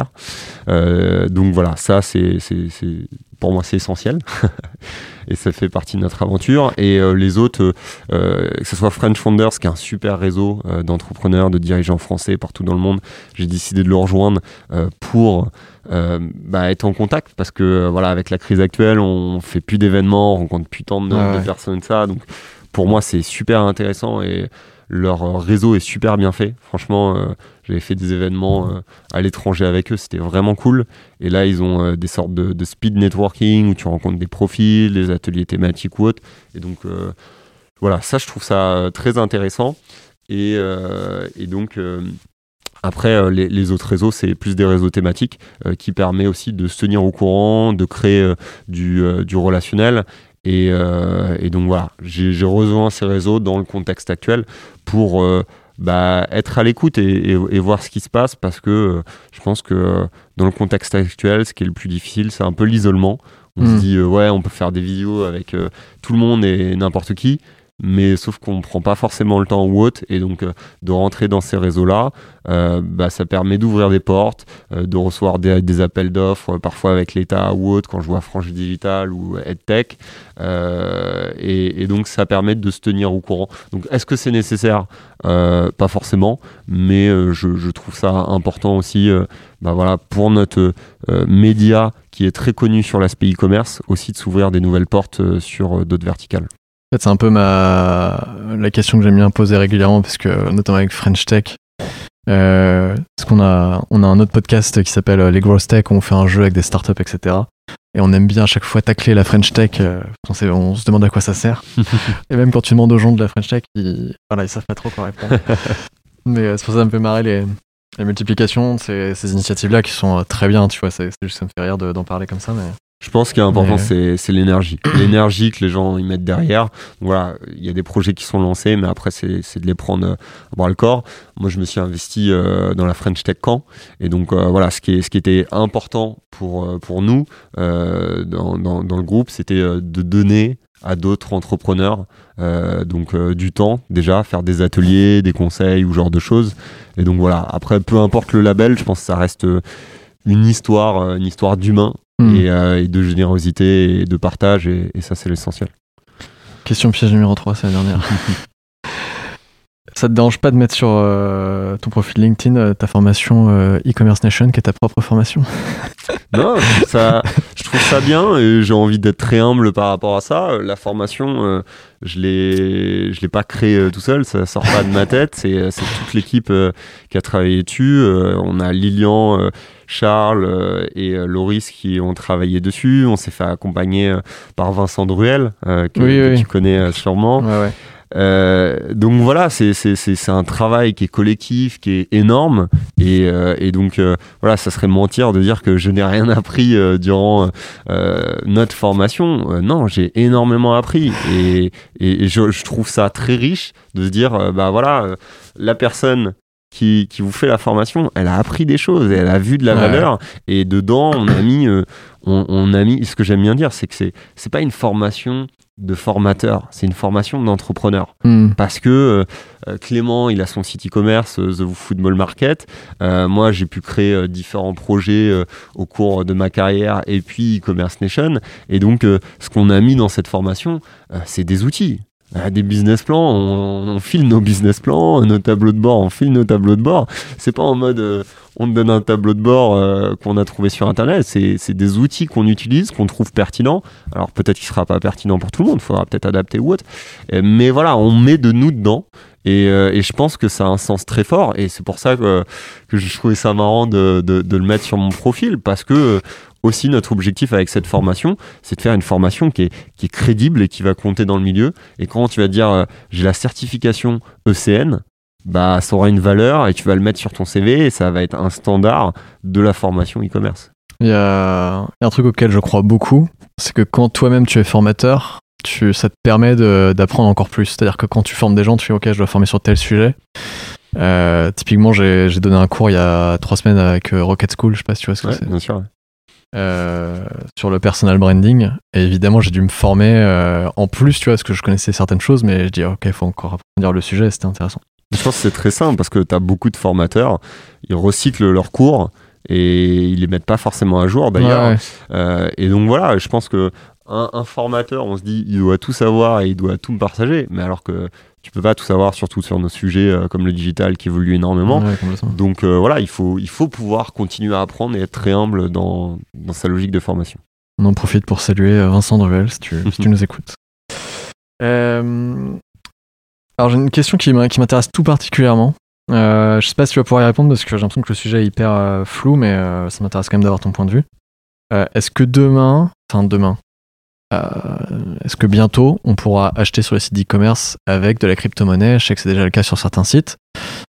Euh, donc voilà, ça, c'est, pour moi, c'est essentiel. et ça fait partie de notre aventure. Et euh, les autres, euh, que ce soit French Founders, qui est un super réseau d'entrepreneurs, de dirigeants français partout dans le monde, j'ai décidé de le rejoindre pour bah, être en contact parce que voilà avec la crise actuelle on fait plus d'événements on rencontre plus tant de, Ouais, de personnes que ça donc pour moi c'est super intéressant et leur réseau est super bien fait. Franchement euh, j'avais fait des événements euh, à l'étranger avec eux. C'était vraiment cool. Et là ils ont euh, des sortes de, speed networking où tu rencontres des profils des ateliers thématiques ou autres. Et donc voilà ça je trouve ça très intéressant. Et, donc après, les, autres réseaux, c'est plus des réseaux thématiques qui permet aussi de se tenir au courant, de créer du relationnel. Et, euh, et donc voilà, j'ai rejoint ces réseaux dans le contexte actuel pour euh, bah, être à l'écoute et, et- et voir ce qui se passe parce que euh, je pense que dans le contexte actuel, ce qui est le plus difficile, c'est un peu l'isolement. On se dit, euh, ouais, on peut faire des vidéos avec tout le monde et n'importe qui, mais sauf qu'on prend pas forcément le temps ou autre. Et donc, euh, de rentrer dans ces réseaux-là, euh, bah, ça permet d'ouvrir des portes, euh, de recevoir des, appels d'offres, parfois avec l'État ou autre, quand je vois France Digital ou EdTech. Et, et donc, ça permet de se tenir au courant. Donc, est-ce que c'est nécessaire? Pas forcément, mais je, trouve ça important aussi bah, voilà, pour notre média qui est très connu sur l'aspect e-commerce, aussi de s'ouvrir des nouvelles portes sur d'autres verticales. Fait, c'est un peu ma... la question que j'aime bien poser régulièrement, parce que, notamment avec French Tech, euh, parce qu'on a, on a un autre podcast qui s'appelle euh, Les Growth Tech, où on fait un jeu avec des startups, etc. Et on aime bien à chaque fois tacler la French Tech, euh, on, sait- on se demande à quoi ça sert. Et même quand tu demandes aux gens de la French Tech, ils, voilà, ils savent pas trop quoi répondre. Mais c'est pour ça que ça me fait marrer les, les multiplications ces, ces initiatives-là qui sont très bien, tu vois. C'est juste que ça me fait rire de- d'en parler comme ça. Mais... Je pense qu'il est important, Mais- c'est l'énergie. L'énergie que les gens y mettent derrière. Voilà, il y a des projets qui sont lancés, mais après, c'est de les prendre euh, à bras le corps. Moi, je me suis investi euh, dans la French Tech Camp. Et donc, euh, voilà, ce qui, est, ce qui était important pour, euh, pour nous euh, dans, dans, dans le groupe, c'était euh, de donner à d'autres entrepreneurs euh, donc euh, du temps déjà faire des ateliers des conseils ou genre de choses et donc voilà après peu importe le label je pense que ça reste euh, une histoire euh, une histoire d'humain Hmm. et, euh, et de générosité et de partage et, et ça c'est l'essentiel. Question piège numéro 3, c'est la dernière. Ça te dérange pas de mettre sur euh, ton profil LinkedIn euh, ta formation e-commerce nation qui est ta propre formation? Non, je trouve ça, je trouve ça bien et j'ai envie d'être très humble par rapport à ça. La formation, je l'ai, je l'ai pas créée tout seul, ça sort pas de ma tête. C'est, toute l'équipe qui a travaillé dessus. On a Lilian, Charles euh, et euh, Loris qui ont travaillé dessus. On s'est fait accompagner euh, par Vincent Druel que, Oui, que oui. tu connais sûrement. Ouais, ouais. Euh, donc voilà, c'est un travail qui est collectif, qui est énorme. Et, euh, et donc euh, voilà, ça serait mentir de dire que je n'ai rien appris durant notre formation. Non, j'ai énormément appris. Et, et, et je, je trouve ça très riche de se dire, bah voilà, la personne qui, qui vous fait la formation, elle a appris des choses, elle a vu de la Ouais. valeur. Et dedans, on a mis, euh, on, on a mis, ce que j'aime bien dire, c'est que c'est c'est pas une formation de formateur, c'est une formation d'entrepreneur. Hmm. Parce que euh, euh, Clément, il a son site e-commerce, The Football Market. Euh, moi, j'ai pu créer euh, différents projets au cours de ma carrière et puis e-commerce nation. Et donc, ce qu'on a mis dans cette formation, c'est des outils. Euh, des business plans, on, on, file nos business plans, nos tableaux de bord, on file nos tableaux de bord. C'est pas en mode euh, on te donne un tableau de bord euh, qu'on a trouvé sur internet, c'est des outils qu'on utilise, qu'on trouve pertinents. Alors peut-être qu'il sera pas pertinent pour tout le monde, faudra peut-être adapter ou autre. mais voilà, on met de nous dedans. Et, et, je pense que ça a un sens très fort et c'est pour ça que, que je trouvais ça marrant de, de, de, le mettre sur mon profil parce que aussi notre objectif avec cette formation, c'est de faire une formation qui est, qui est crédible et qui va compter dans le milieu. Et quand tu vas dire euh, j'ai la certification ECN, bah ça aura une valeur et tu vas le mettre sur ton CV et ça va être un standard de la formation e-commerce. Il y, a un truc auquel je crois beaucoup, c'est que quand toi-même tu es formateur, tu, ça te permet d'apprendre encore plus. C'est-à-dire que quand tu formes des gens, tu fais ok, je dois former sur tel sujet. Euh, typiquement, j'ai donné un cours il y a trois semaines avec euh, Rocket School, je sais pas si tu vois ce que c'est. Bien sûr. Euh, sur le personal branding. Et évidemment, j'ai dû me former euh, en plus, tu vois, parce que je connaissais certaines choses, mais je dis, ok, il faut encore approfondir le sujet, c'était intéressant. Je pense que c'est très simple parce que tu as beaucoup de formateurs, ils recyclent leurs cours et ils les mettent pas forcément à jour d'ailleurs. Euh, et donc voilà, je pense que un, formateur, on se dit, il doit tout savoir et il doit tout me partager, mais alors que tu peux pas tout savoir, surtout sur nos sujets euh, comme le digital qui évolue énormément. Donc euh, voilà, il faut, il faut pouvoir continuer à apprendre et être très humble dans, dans sa logique de formation. On en profite pour saluer euh, Vincent Druel si tu, si tu nous écoutes. alors j'ai une question qui m'intéresse tout particulièrement. je sais pas si tu vas pouvoir y répondre parce que j'ai l'impression que le sujet est hyper flou, mais ça m'intéresse quand même d'avoir ton point de vue. Est-ce que demain, enfin demain, est-ce que bientôt on pourra acheter sur les sites d'e-commerce avec de la crypto-monnaie? Je sais que c'est déjà le cas sur certains sites.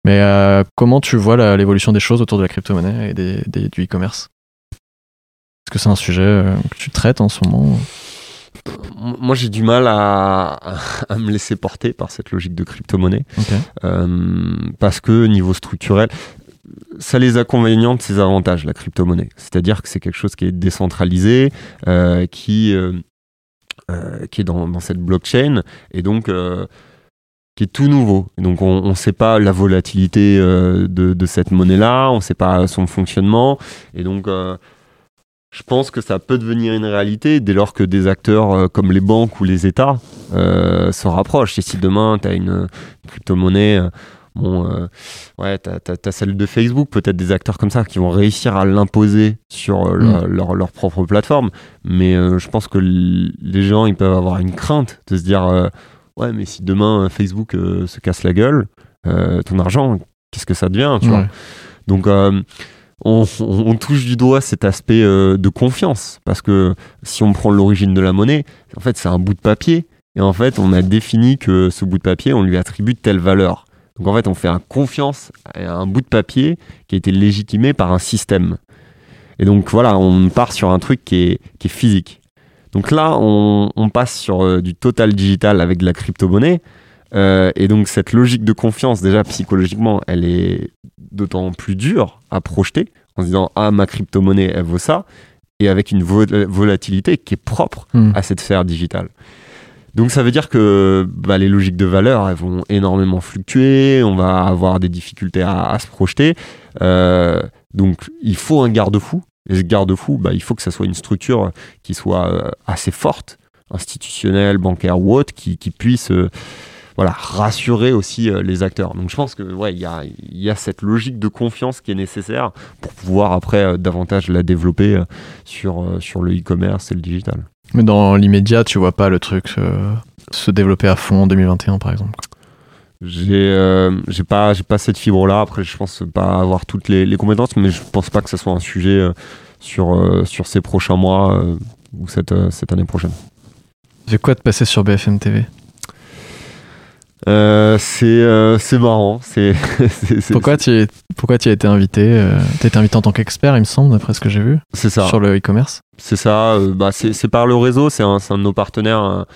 Mais euh, comment tu vois l'évolution des choses autour de la crypto-monnaie et des, du e-commerce? Est-ce que c'est un sujet euh, que tu traites en ce moment? Moi, j'ai du mal à, me laisser porter par cette logique de crypto-monnaie. parce que niveau structurel, ça a les inconvénients de ses avantages, la crypto-monnaie. C'est-à-dire que c'est quelque chose qui est décentralisé, qui euh, qui est dans, cette blockchain et donc euh, qui est tout nouveau. donc on ne sait pas la volatilité euh, de, cette monnaie-là, on ne sait pas son fonctionnement et donc je pense que ça peut devenir une réalité dès lors que des acteurs comme les banques ou les États se rapprochent. Et si demain tu as une crypto-monnaie Bon, euh, ouais, t'as as, celle de Facebook, peut-être des acteurs comme ça qui vont réussir à l'imposer sur euh, mm. leur, leur, propre plateforme. Mais euh, je pense que les gens, ils peuvent avoir une crainte de se dire Ouais, mais si demain Facebook se casse la gueule, ton argent, qu'est-ce que ça devient tu vois? Donc, on, on, touche du doigt cet aspect de confiance. Parce que si on prend l'origine de la monnaie, en fait, c'est un bout de papier. Et en fait, on a défini que ce bout de papier, on lui attribue telle valeur. Donc en fait, on fait confiance à un bout de papier qui a été légitimé par un système. Et donc voilà, on part sur un truc qui est, qui est physique. Donc là, on, passe sur euh, du total digital avec de la crypto-monnaie. Euh, et donc cette logique de confiance, déjà psychologiquement, elle est d'autant plus dure à projeter en se disant ah ma crypto-monnaie elle vaut ça et avec une volatilité qui est propre hmm. à cette sphère digitale. Donc ça veut dire que bah, les logiques de valeur vont énormément fluctuer, on va avoir des difficultés à, se projeter. Euh, donc il faut un garde-fou. Et ce garde-fou, bah, il faut que ça soit une structure qui soit euh, assez forte, institutionnelle, bancaire ou autre, qui, puisse euh, voilà, rassurer aussi les acteurs. Donc je pense que ouais, y a, y a, cette logique de confiance qui est nécessaire pour pouvoir après davantage la développer sur, sur le e-commerce et le digital. Mais dans l'immédiat, tu vois pas le truc euh, se développer à fond en 2021, par exemple j'ai euh, j'ai pas j'ai pas cette fibre là après je pense pas avoir toutes les, compétences mais je pense pas que ce soit un sujet euh, sur sur ces prochains mois ou cette cette année prochaine. C'est quoi de passer sur BFM TV euh, euh, c'est marrant. C'est pourquoi tu pourquoi tu as été invité euh, Tu as été invité en tant qu'expert, il me semble, d'après ce que j'ai vu. C'est ça. Sur le e-commerce? C'est ça. bah c'est par le réseau. C'est un, un, de nos partenaires,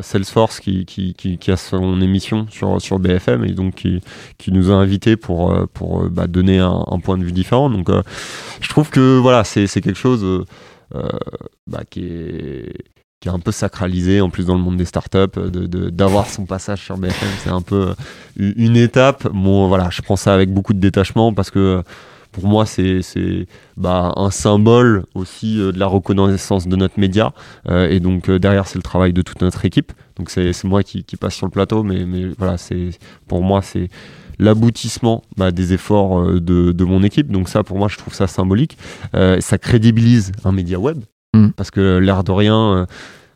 Salesforce, qui, qui, qui, a son émission sur sur BFM et donc qui, qui nous a invités pour pour bah, donner un, un, point de vue différent. Donc je trouve que voilà, c'est quelque chose. Bah, qui est qui est un peu sacralisé en plus dans le monde des startups, d'avoir de, son passage sur BFM, c'est un peu une étape. Voilà, je prends ça avec beaucoup de détachement parce que pour moi, c'est bah, un symbole aussi de la reconnaissance de notre média. et donc, derrière, c'est le travail de toute notre équipe. Donc, c'est moi qui, passe sur le plateau, mais, voilà, pour moi, c'est l'aboutissement bah, des efforts euh, de, mon équipe. Donc ça, pour moi, je trouve ça symbolique. Euh, ça crédibilise un média web, mm. parce que l'air de rien...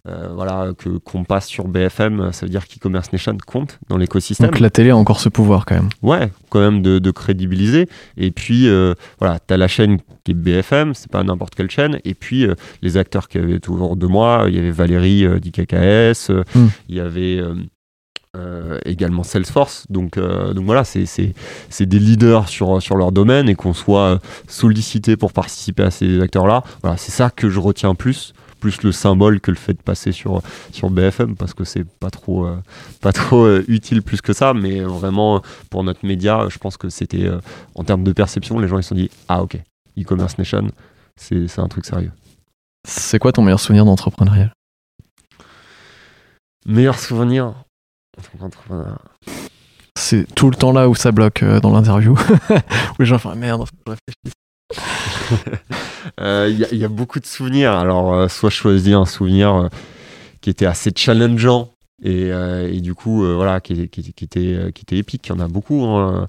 Euh, voilà, que qu'on passe sur BFM, ça veut dire qu'e-commerce nation compte dans l'écosystème. Donc la télé a encore ce pouvoir quand même. Ouais, quand même de, crédibiliser. Et puis voilà, tu as la chaîne qui est BFM, c'est pas n'importe quelle chaîne. Et puis les acteurs qui avaient autour de moi, il y avait Valérie d'IKKS, mm. il y avait euh, également Salesforce. Donc, euh, donc voilà, c'est des leaders sur, sur leur domaine et qu'on soit sollicité pour participer à ces acteurs-là. Voilà, c'est ça que je retiens plus plus le symbole que le fait de passer sur, sur BFM parce que c'est pas trop, euh, pas trop utile plus que ça, mais vraiment pour notre média, je pense que c'était en termes de perception, les gens ils se sont dit Ah, ok, e-commerce nation, c'est un truc sérieux. C'est quoi ton meilleur souvenir d'entrepreneuriat? Meilleur souvenir? C'est tout le temps là où ça bloque euh, dans l'interview. où les gens font ah, merde. Il euh, y, a beaucoup de souvenirs. Alors, euh, soit je choisis un souvenir qui était assez challengeant et, du coup, voilà, qui, était, qui était épique. Il y en a beaucoup. Hein.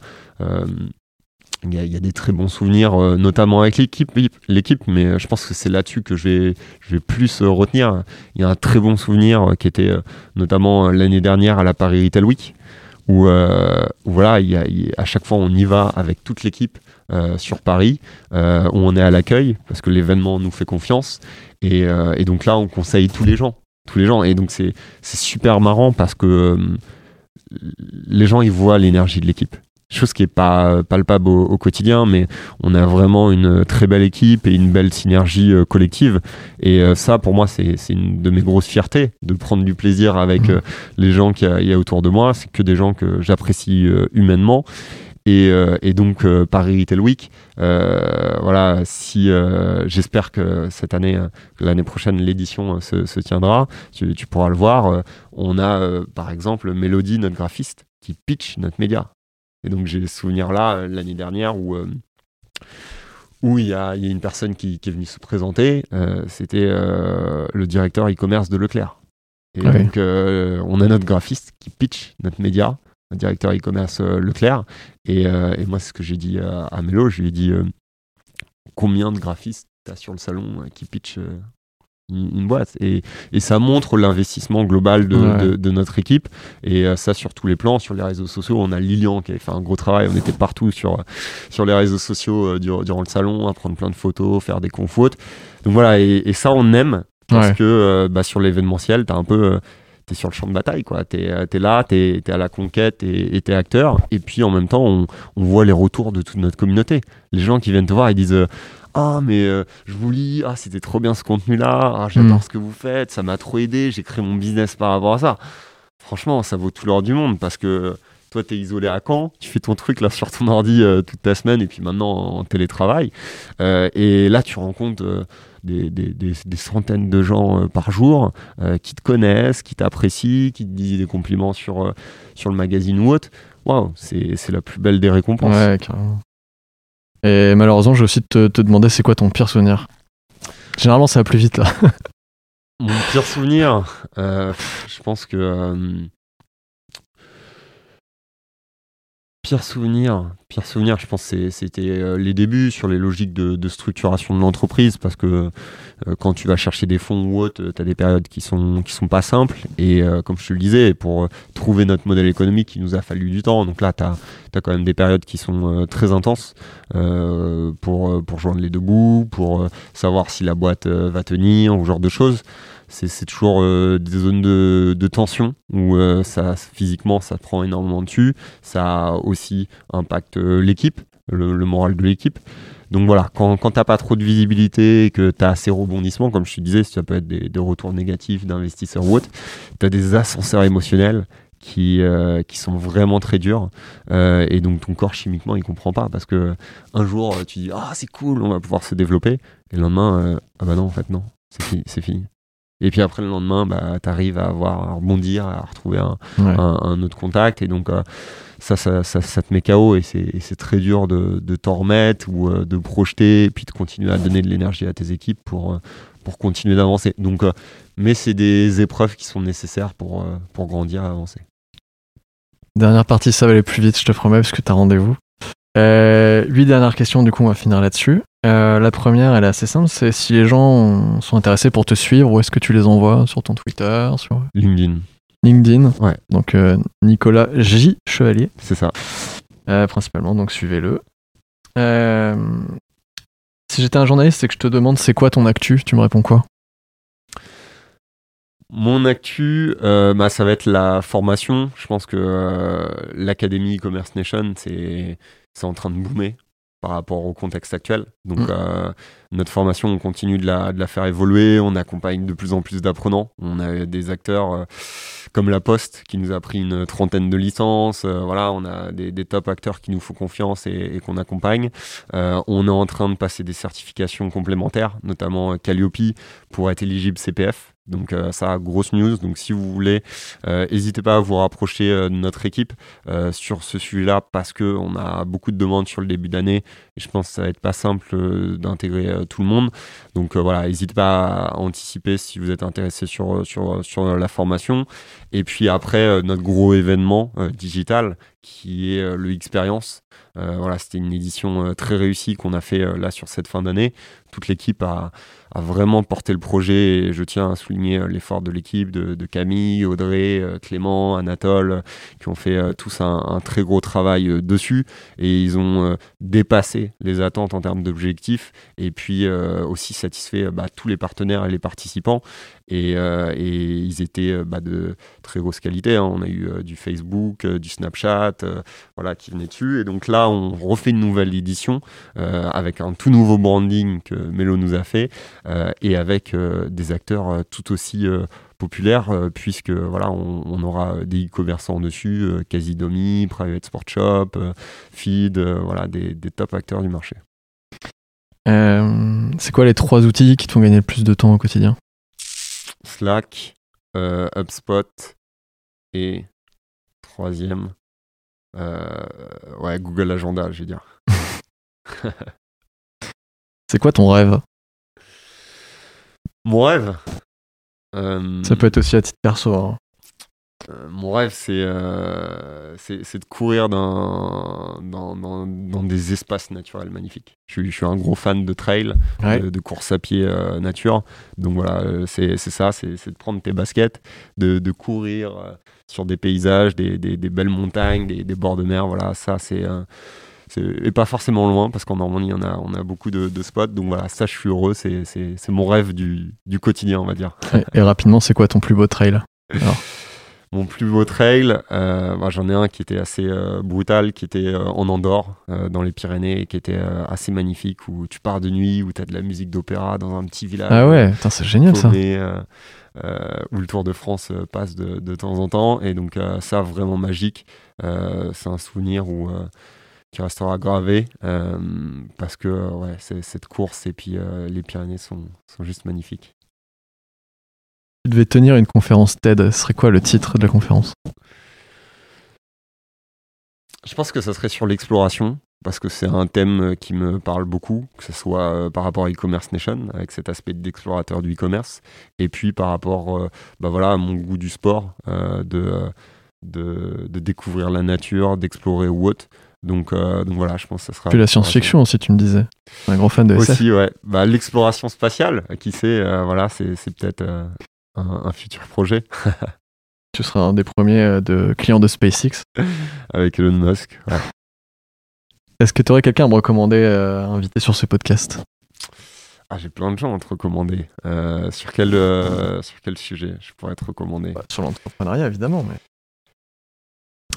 Il y, a des très bons souvenirs, notamment avec l'équipe, mais je pense que c'est là-dessus que je vais, je vais plus retenir. Il y a un très bon souvenir qui était notamment l'année dernière à la Paris Retail Week, où, voilà, à chaque fois on y va avec toute l'équipe sur Paris, où on est à l'accueil parce que l'événement nous fait confiance, et, et, donc là on conseille tous les gens, tous les gens, et donc c'est super marrant parce que les gens ils voient l'énergie de l'équipe chose qui est pas palpable au, quotidien, mais on a vraiment une très belle équipe et une belle synergie euh, collective. Et euh, ça, pour moi, c'est une de mes grosses fiertés, de prendre du plaisir avec mmh. euh, les gens qu'il y, a autour de moi. C'est que des gens que j'apprécie humainement. Et, et, donc Paris Retail Week, voilà, si j'espère que cette année, l'année prochaine, l'édition se, se, tiendra, tu, tu, pourras le voir. on a par exemple Mélodie, notre graphiste, qui pitch notre média. Et donc j'ai ce souvenir-là euh, l'année dernière où euh, où il y, a, une personne qui, est venue se présenter, euh, c'était le directeur e-commerce de Leclerc. Et donc on a notre graphiste qui pitch notre média, le directeur e-commerce Leclerc. Et, moi, c'est ce que j'ai dit à, à, Mélo, je lui ai dit combien de graphistes tu as sur le salon qui pitch une boîte. Et, et ça montre l'investissement global de, de, notre équipe. Et euh, ça sur tous les plans sur les réseaux sociaux. On a Lilian qui avait fait un gros travail. On était partout sur sur les réseaux sociaux euh, durant, le salon à prendre plein de photos faire des confoutes donc voilà et, ça on aime. Parce que euh, bah, sur l'événementiel t'as un peu t'es sur le champ de bataille quoi. T'es es là t'es es à la conquête et t'es acteur. Et puis en même temps on, on, voit les retours de toute notre communauté. Les gens qui viennent te voir ils disent ah mais euh, je vous lis, ah c'était trop bien ce contenu-là, ah, j'adore mm. ce que vous faites, ça m'a trop aidé, j'ai créé mon business par rapport à ça. Franchement, ça vaut tout l'or du monde parce que toi, tu es isolé à Caen, tu fais ton truc là sur ton ordi euh, toute ta semaine et puis maintenant en télétravail. Euh, et là, tu rencontres des, des, des, centaines de gens par jour qui te connaissent, qui t'apprécient, qui te disent des compliments sur, sur le magazine ou autre. Waouh, c'est la plus belle des récompenses. Ouais, carrément. Et malheureusement, je vais aussi te, te demander c'est quoi ton pire souvenir? Généralement, ça va plus vite là. Mon pire souvenir, euh, je pense que euh, Pire souvenir, pire souvenir, je pense que c'était euh, les débuts sur les logiques de, structuration de l'entreprise parce que quand tu vas chercher des fonds ou autre, tu as des périodes qui sont qui sont pas simples. Et euh, comme je te le disais, pour trouver notre modèle économique, il nous a fallu du temps. Donc là, tu as, quand même des périodes qui sont très intenses pour pour joindre les deux bouts, pour savoir si la boîte va tenir ou ce genre de choses. C'est toujours euh, des zones de, tension où euh, ça physiquement ça prend énormément dessus. Ça aussi impacte euh, l'équipe le, moral de l'équipe donc voilà quand, quand t'as pas trop de visibilité et que tu as assez rebondissements comme je te disais ça peut être des, retours négatifs d'investisseurs ou autres as des ascenseurs émotionnels qui, qui sont vraiment très durs et donc ton corps chimiquement il comprend pas parce que un jour tu dis ah c'est cool on va pouvoir se développer et le lendemain ah bah non en fait non c'est fini Et puis après le lendemain, bah, tu arrives à avoir à rebondir, à retrouver un, Ouais. un- un autre contact. Et donc, euh, ça, ça, ça, ça te met KO et c'est très dur de, de t'en remettre ou euh, de projeter et puis de continuer à donner de l'énergie à tes équipes pour, euh, pour continuer d'avancer. Donc, euh, mais c'est des épreuves qui sont nécessaires pour, pour grandir et avancer. Dernière partie, ça va aller plus vite, je te promets, parce que t'as rendez-vous. Euh, huit dernières questions, du coup, on va finir là-dessus. Euh, la première, elle est assez simple, c'est si les gens sont intéressés pour te suivre, où est-ce que tu les envoies? Sur ton Twitter, sur LinkedIn, LinkedIn Ouais. Donc euh, Nicolas J. Chevalier, c'est ça. euh, principalement, donc suivez-le. Si j'étais un journaliste et que je te demande c'est quoi ton actu, tu me réponds quoi? Mon actu, bah, ça va être la formation. Je pense que l'académie Commerce Nation, c'est en train de boomer par rapport au contexte actuel. Donc, Mm. euh, notre formation, on continue de la, de la faire évoluer. On accompagne de plus en plus d'apprenants. On a des acteurs euh, comme La Poste qui nous a pris une trentaine de licences. Euh, voilà, on a des, des top acteurs qui nous font confiance et, et qu'on accompagne. On est en train de passer des certifications complémentaires, notamment Calliope pour être éligible CPF. Donc euh, ça, grosse news. Donc si vous voulez, euh, n'hésitez pas à vous rapprocher euh, de notre équipe euh, sur ce sujet-là parce que on a beaucoup de demandes sur le début d'année et je pense que ça va être pas simple d'intégrer tout le monde. Donc voilà, n'hésitez pas à anticiper si vous êtes intéressé sur, sur, sur la formation. Et puis après, notre gros événement digital qui est le Experience. Voilà, c'était une édition très réussie qu'on a fait là sur cette fin d'année. Toute l'équipe a, vraiment porté le projet et je tiens à souligner euh, l'effort de l'équipe, de, Camille, Audrey, euh, Clément, Anatole, qui ont fait euh, tous un, très gros travail dessus et ils ont dépassé les attentes en termes d'objectifs et puis aussi satisfait bah, tous les partenaires et les participants et, ils étaient bah, de très grosse qualité. hein. On a eu du Facebook, du Snapchat, voilà, qui venait dessus et donc là on refait une nouvelle édition avec un tout nouveau branding Melo nous a fait euh, et avec euh, des acteurs euh, tout aussi euh, populaires euh, puisque voilà on, on aura des e-commerçants dessus, euh, Casidomi, Private Sport Shop, euh, Feed, euh, voilà des, des top acteurs du marché. Euh, C'est quoi les trois outils qui te font gagner le plus de temps au quotidien? Slack, euh, HubSpot et troisième, euh, ouais Google Agenda, je vais dire. C'est quoi ton rêve? Mon rêve? euh, Ça peut être aussi à titre perso. hein. Euh, mon rêve, c'est euh, de courir dans, dans, dans, dans des espaces naturels magnifiques. Je, suis- je suis un gros fan de trail, Ouais. de, de course à pied euh, nature. Donc voilà, c'est ça, c'est de prendre tes baskets, de, de courir sur des paysages, des, des, des belles montagnes, des, des bords de mer. Voilà, ça, c'est. Et pas forcément loin, parce qu'en Normandie, on a, on a beaucoup de, de spots. Donc voilà, ça, je suis heureux. C'est c'est- c'est mon rêve du, du quotidien, on va dire. Et, et rapidement, c'est quoi ton plus beau trail? Mon plus beau trail, euh, bah, j'en ai un qui était assez euh, brutal, qui était euh, en Andorre, dans les Pyrénées, et qui était assez magnifique, où tu pars de nuit, où tu as de la musique d'opéra dans un petit village. Ah ouais, c'est génial ça. où le Tour de France passe de, de temps en temps. Et donc ça, vraiment magique. C'est un souvenir où, qui restera gravé, euh, parce que euh, ouais, cette course et puis euh, les Pyrénées sont, sont juste magnifiques. Tu devais tenir une conférence TED, ce serait quoi le titre de la conférence? Je pense que ça serait sur l'exploration, parce que c'est un thème qui me parle beaucoup, que ce soit par rapport à e-commerce nation, avec cet aspect d'explorateur du e-commerce, et puis par rapport euh, bah voilà, à mon goût du sport, de, de, de découvrir la nature, d'explorer ou autre. Donc, euh, donc voilà, je pense que ça sera. Puis la science-fiction aussi, tu me disais. Un gros fan de SF. Aussi, ouais. Bah, L'exploration spatiale, qui sait, euh, voilà, c'est c'est peut-être euh, un, un futur projet Tu seras un des premiers de clients de SpaceX. avec Elon Musk. ouais. Est-ce que tu aurais quelqu'un à me recommander à inviter sur ce podcast? Ah, j'ai plein de gens à te recommander. Sur, quel, sur quel sujet je pourrais te recommander? Bah, Sur l'entrepreneuriat, évidemment. Mais...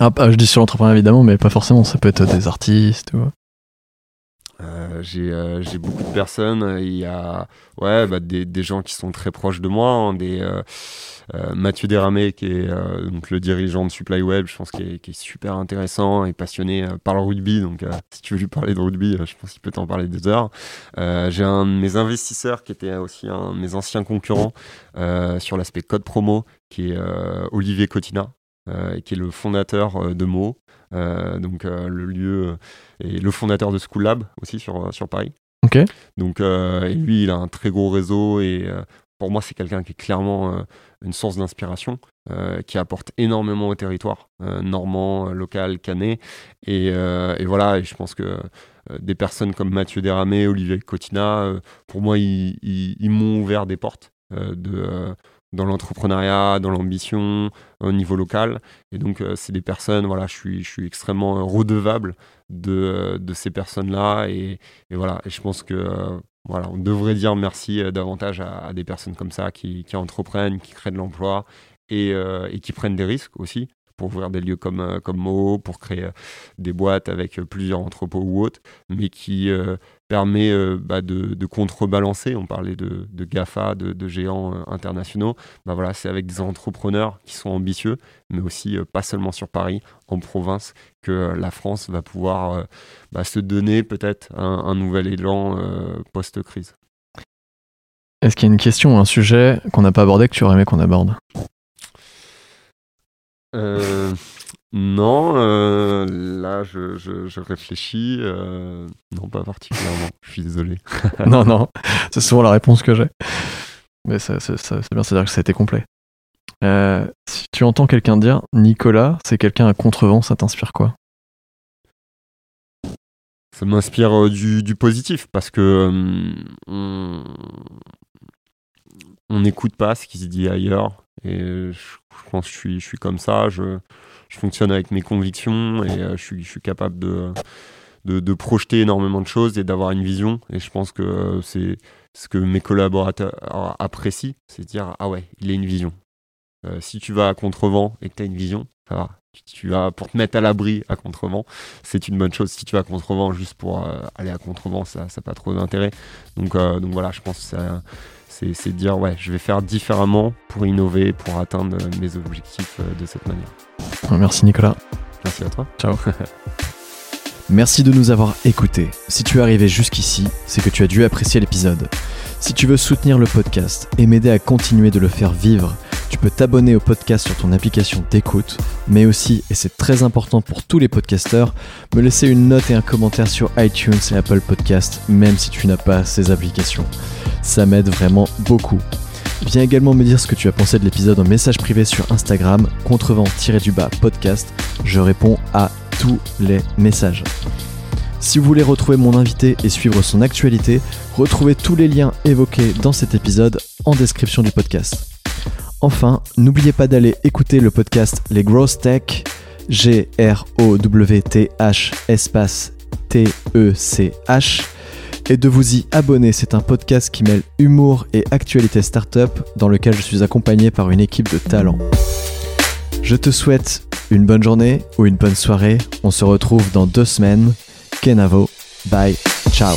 Ah, je dis sur l'entrepreneuriat, évidemment, mais pas forcément. Ça peut être des artistes. Ou... Euh, j'ai beaucoup de personnes. Il y a ouais, bah, des, gens qui sont très proches de moi, hein, des euh, Mathieu Déramé, qui est euh, donc le dirigeant de Supply Web, je pense qu'il est, est, super intéressant et passionné euh, par le rugby. Donc, si tu veux lui parler de rugby, je pense qu'il peut t'en parler des heures. J'ai un de mes investisseurs qui était aussi un de mes anciens concurrents sur l'aspect code promo, qui est Olivier Cotina, qui est le fondateur de Mo, donc le lieu et le fondateur de School Lab aussi sur, sur Paris. Ok. Donc lui, il a un très gros réseau et pour moi, c'est quelqu'un qui est clairement euh, une source d'inspiration, euh, qui apporte énormément au territoire, euh, normand, local, canet. Et, voilà, et je pense que des personnes comme Mathieu Déramé, Olivier Cotina, pour moi, ils, m'ont ouvert des portes de, dans l'entrepreneuriat, dans l'ambition, au niveau local. Et donc, c'est des personnes, voilà, je suis, je suis extrêmement redevable de, de ces personnes-là. Et, et, voilà, et je pense que voilà, on devrait dire merci euh, davantage à, des personnes comme ça qui, entreprennent, qui créent de l'emploi euh, et, qui prennent des risques aussi pour ouvrir des lieux comme, euh, comme Mo, pour créer des boîtes avec plusieurs entrepôts ou autres, mais qui permet bah, de, contrebalancer. On parlait de, GAFA, de, géants internationaux. Bah, voilà, c'est avec des entrepreneurs qui sont ambitieux, mais aussi pas seulement sur Paris, en province, que la France va pouvoir bah, se donner peut-être un, nouvel élan post-crise. Est-ce qu'il y a une question ou un sujet qu'on n'a pas abordé que tu aurais aimé qu'on aborde? Euh, non, euh, là je, réfléchis. Euh, non, pas particulièrement. Je suis désolé. non, non, c'est souvent la réponse que j'ai. Mais c'est bien, c'est-à-dire que ça a été complet. si tu entends quelqu'un dire Nicolas, c'est quelqu'un à contrevent, ça t'inspire quoi? Ça m'inspire du, positif parce que on n'écoute pas ce qui se dit ailleurs. Et je, pense que je suis, je suis comme ça, je, je fonctionne avec mes convictions et euh, je, suis, je suis capable de, de, projeter énormément de choses et d'avoir une vision. Et je pense que c'est ce que mes collaborateurs apprécient, c'est dire ah ouais, il a une vision. Euh, si tu vas à contrevent et que tu as une vision, ça va. Tu, vas pour te mettre à l'abri à contrevent, c'est une bonne chose. Si tu vas à contrevent juste pour euh, aller à contrevent, ça n'a pas trop d'intérêt. Donc, donc voilà, je pense que c'est c'est dire ouais, je vais faire différemment pour innover, pour atteindre mes objectifs euh, de cette manière. Merci Nicolas. Merci à toi. Ciao. Merci de nous avoir écoutés. Si tu es arrivé jusqu'ici, c'est que tu as dû apprécier l'épisode. Si tu veux soutenir le podcast et m'aider à continuer de le faire vivre, tu peux t'abonner au podcast sur ton application d'écoute, mais aussi, et c'est très important pour tous les podcasteurs, me laisser une note et un commentaire sur iTunes et Apple Podcast, même si tu n'as pas ces applications. Ça m'aide vraiment beaucoup. Viens également me dire ce que tu as pensé de l'épisode en message privé sur Instagram, contrevent-du-bas podcast. Je réponds à tous les messages. Si vous voulez retrouver mon invité et suivre son actualité, retrouvez tous les liens évoqués dans cet épisode en description du podcast. Enfin, n'oubliez pas d'aller écouter le podcast Les Growth Tech, G-R-O-W-T-H espace T-E-C-H et de vous y abonner. C'est un podcast qui mêle humour et actualité startup dans lequel je suis accompagné par une équipe de talents. Je te souhaite une bonne journée ou une bonne soirée. On se retrouve dans deux semaines. Kenavo. Bye. Ciao.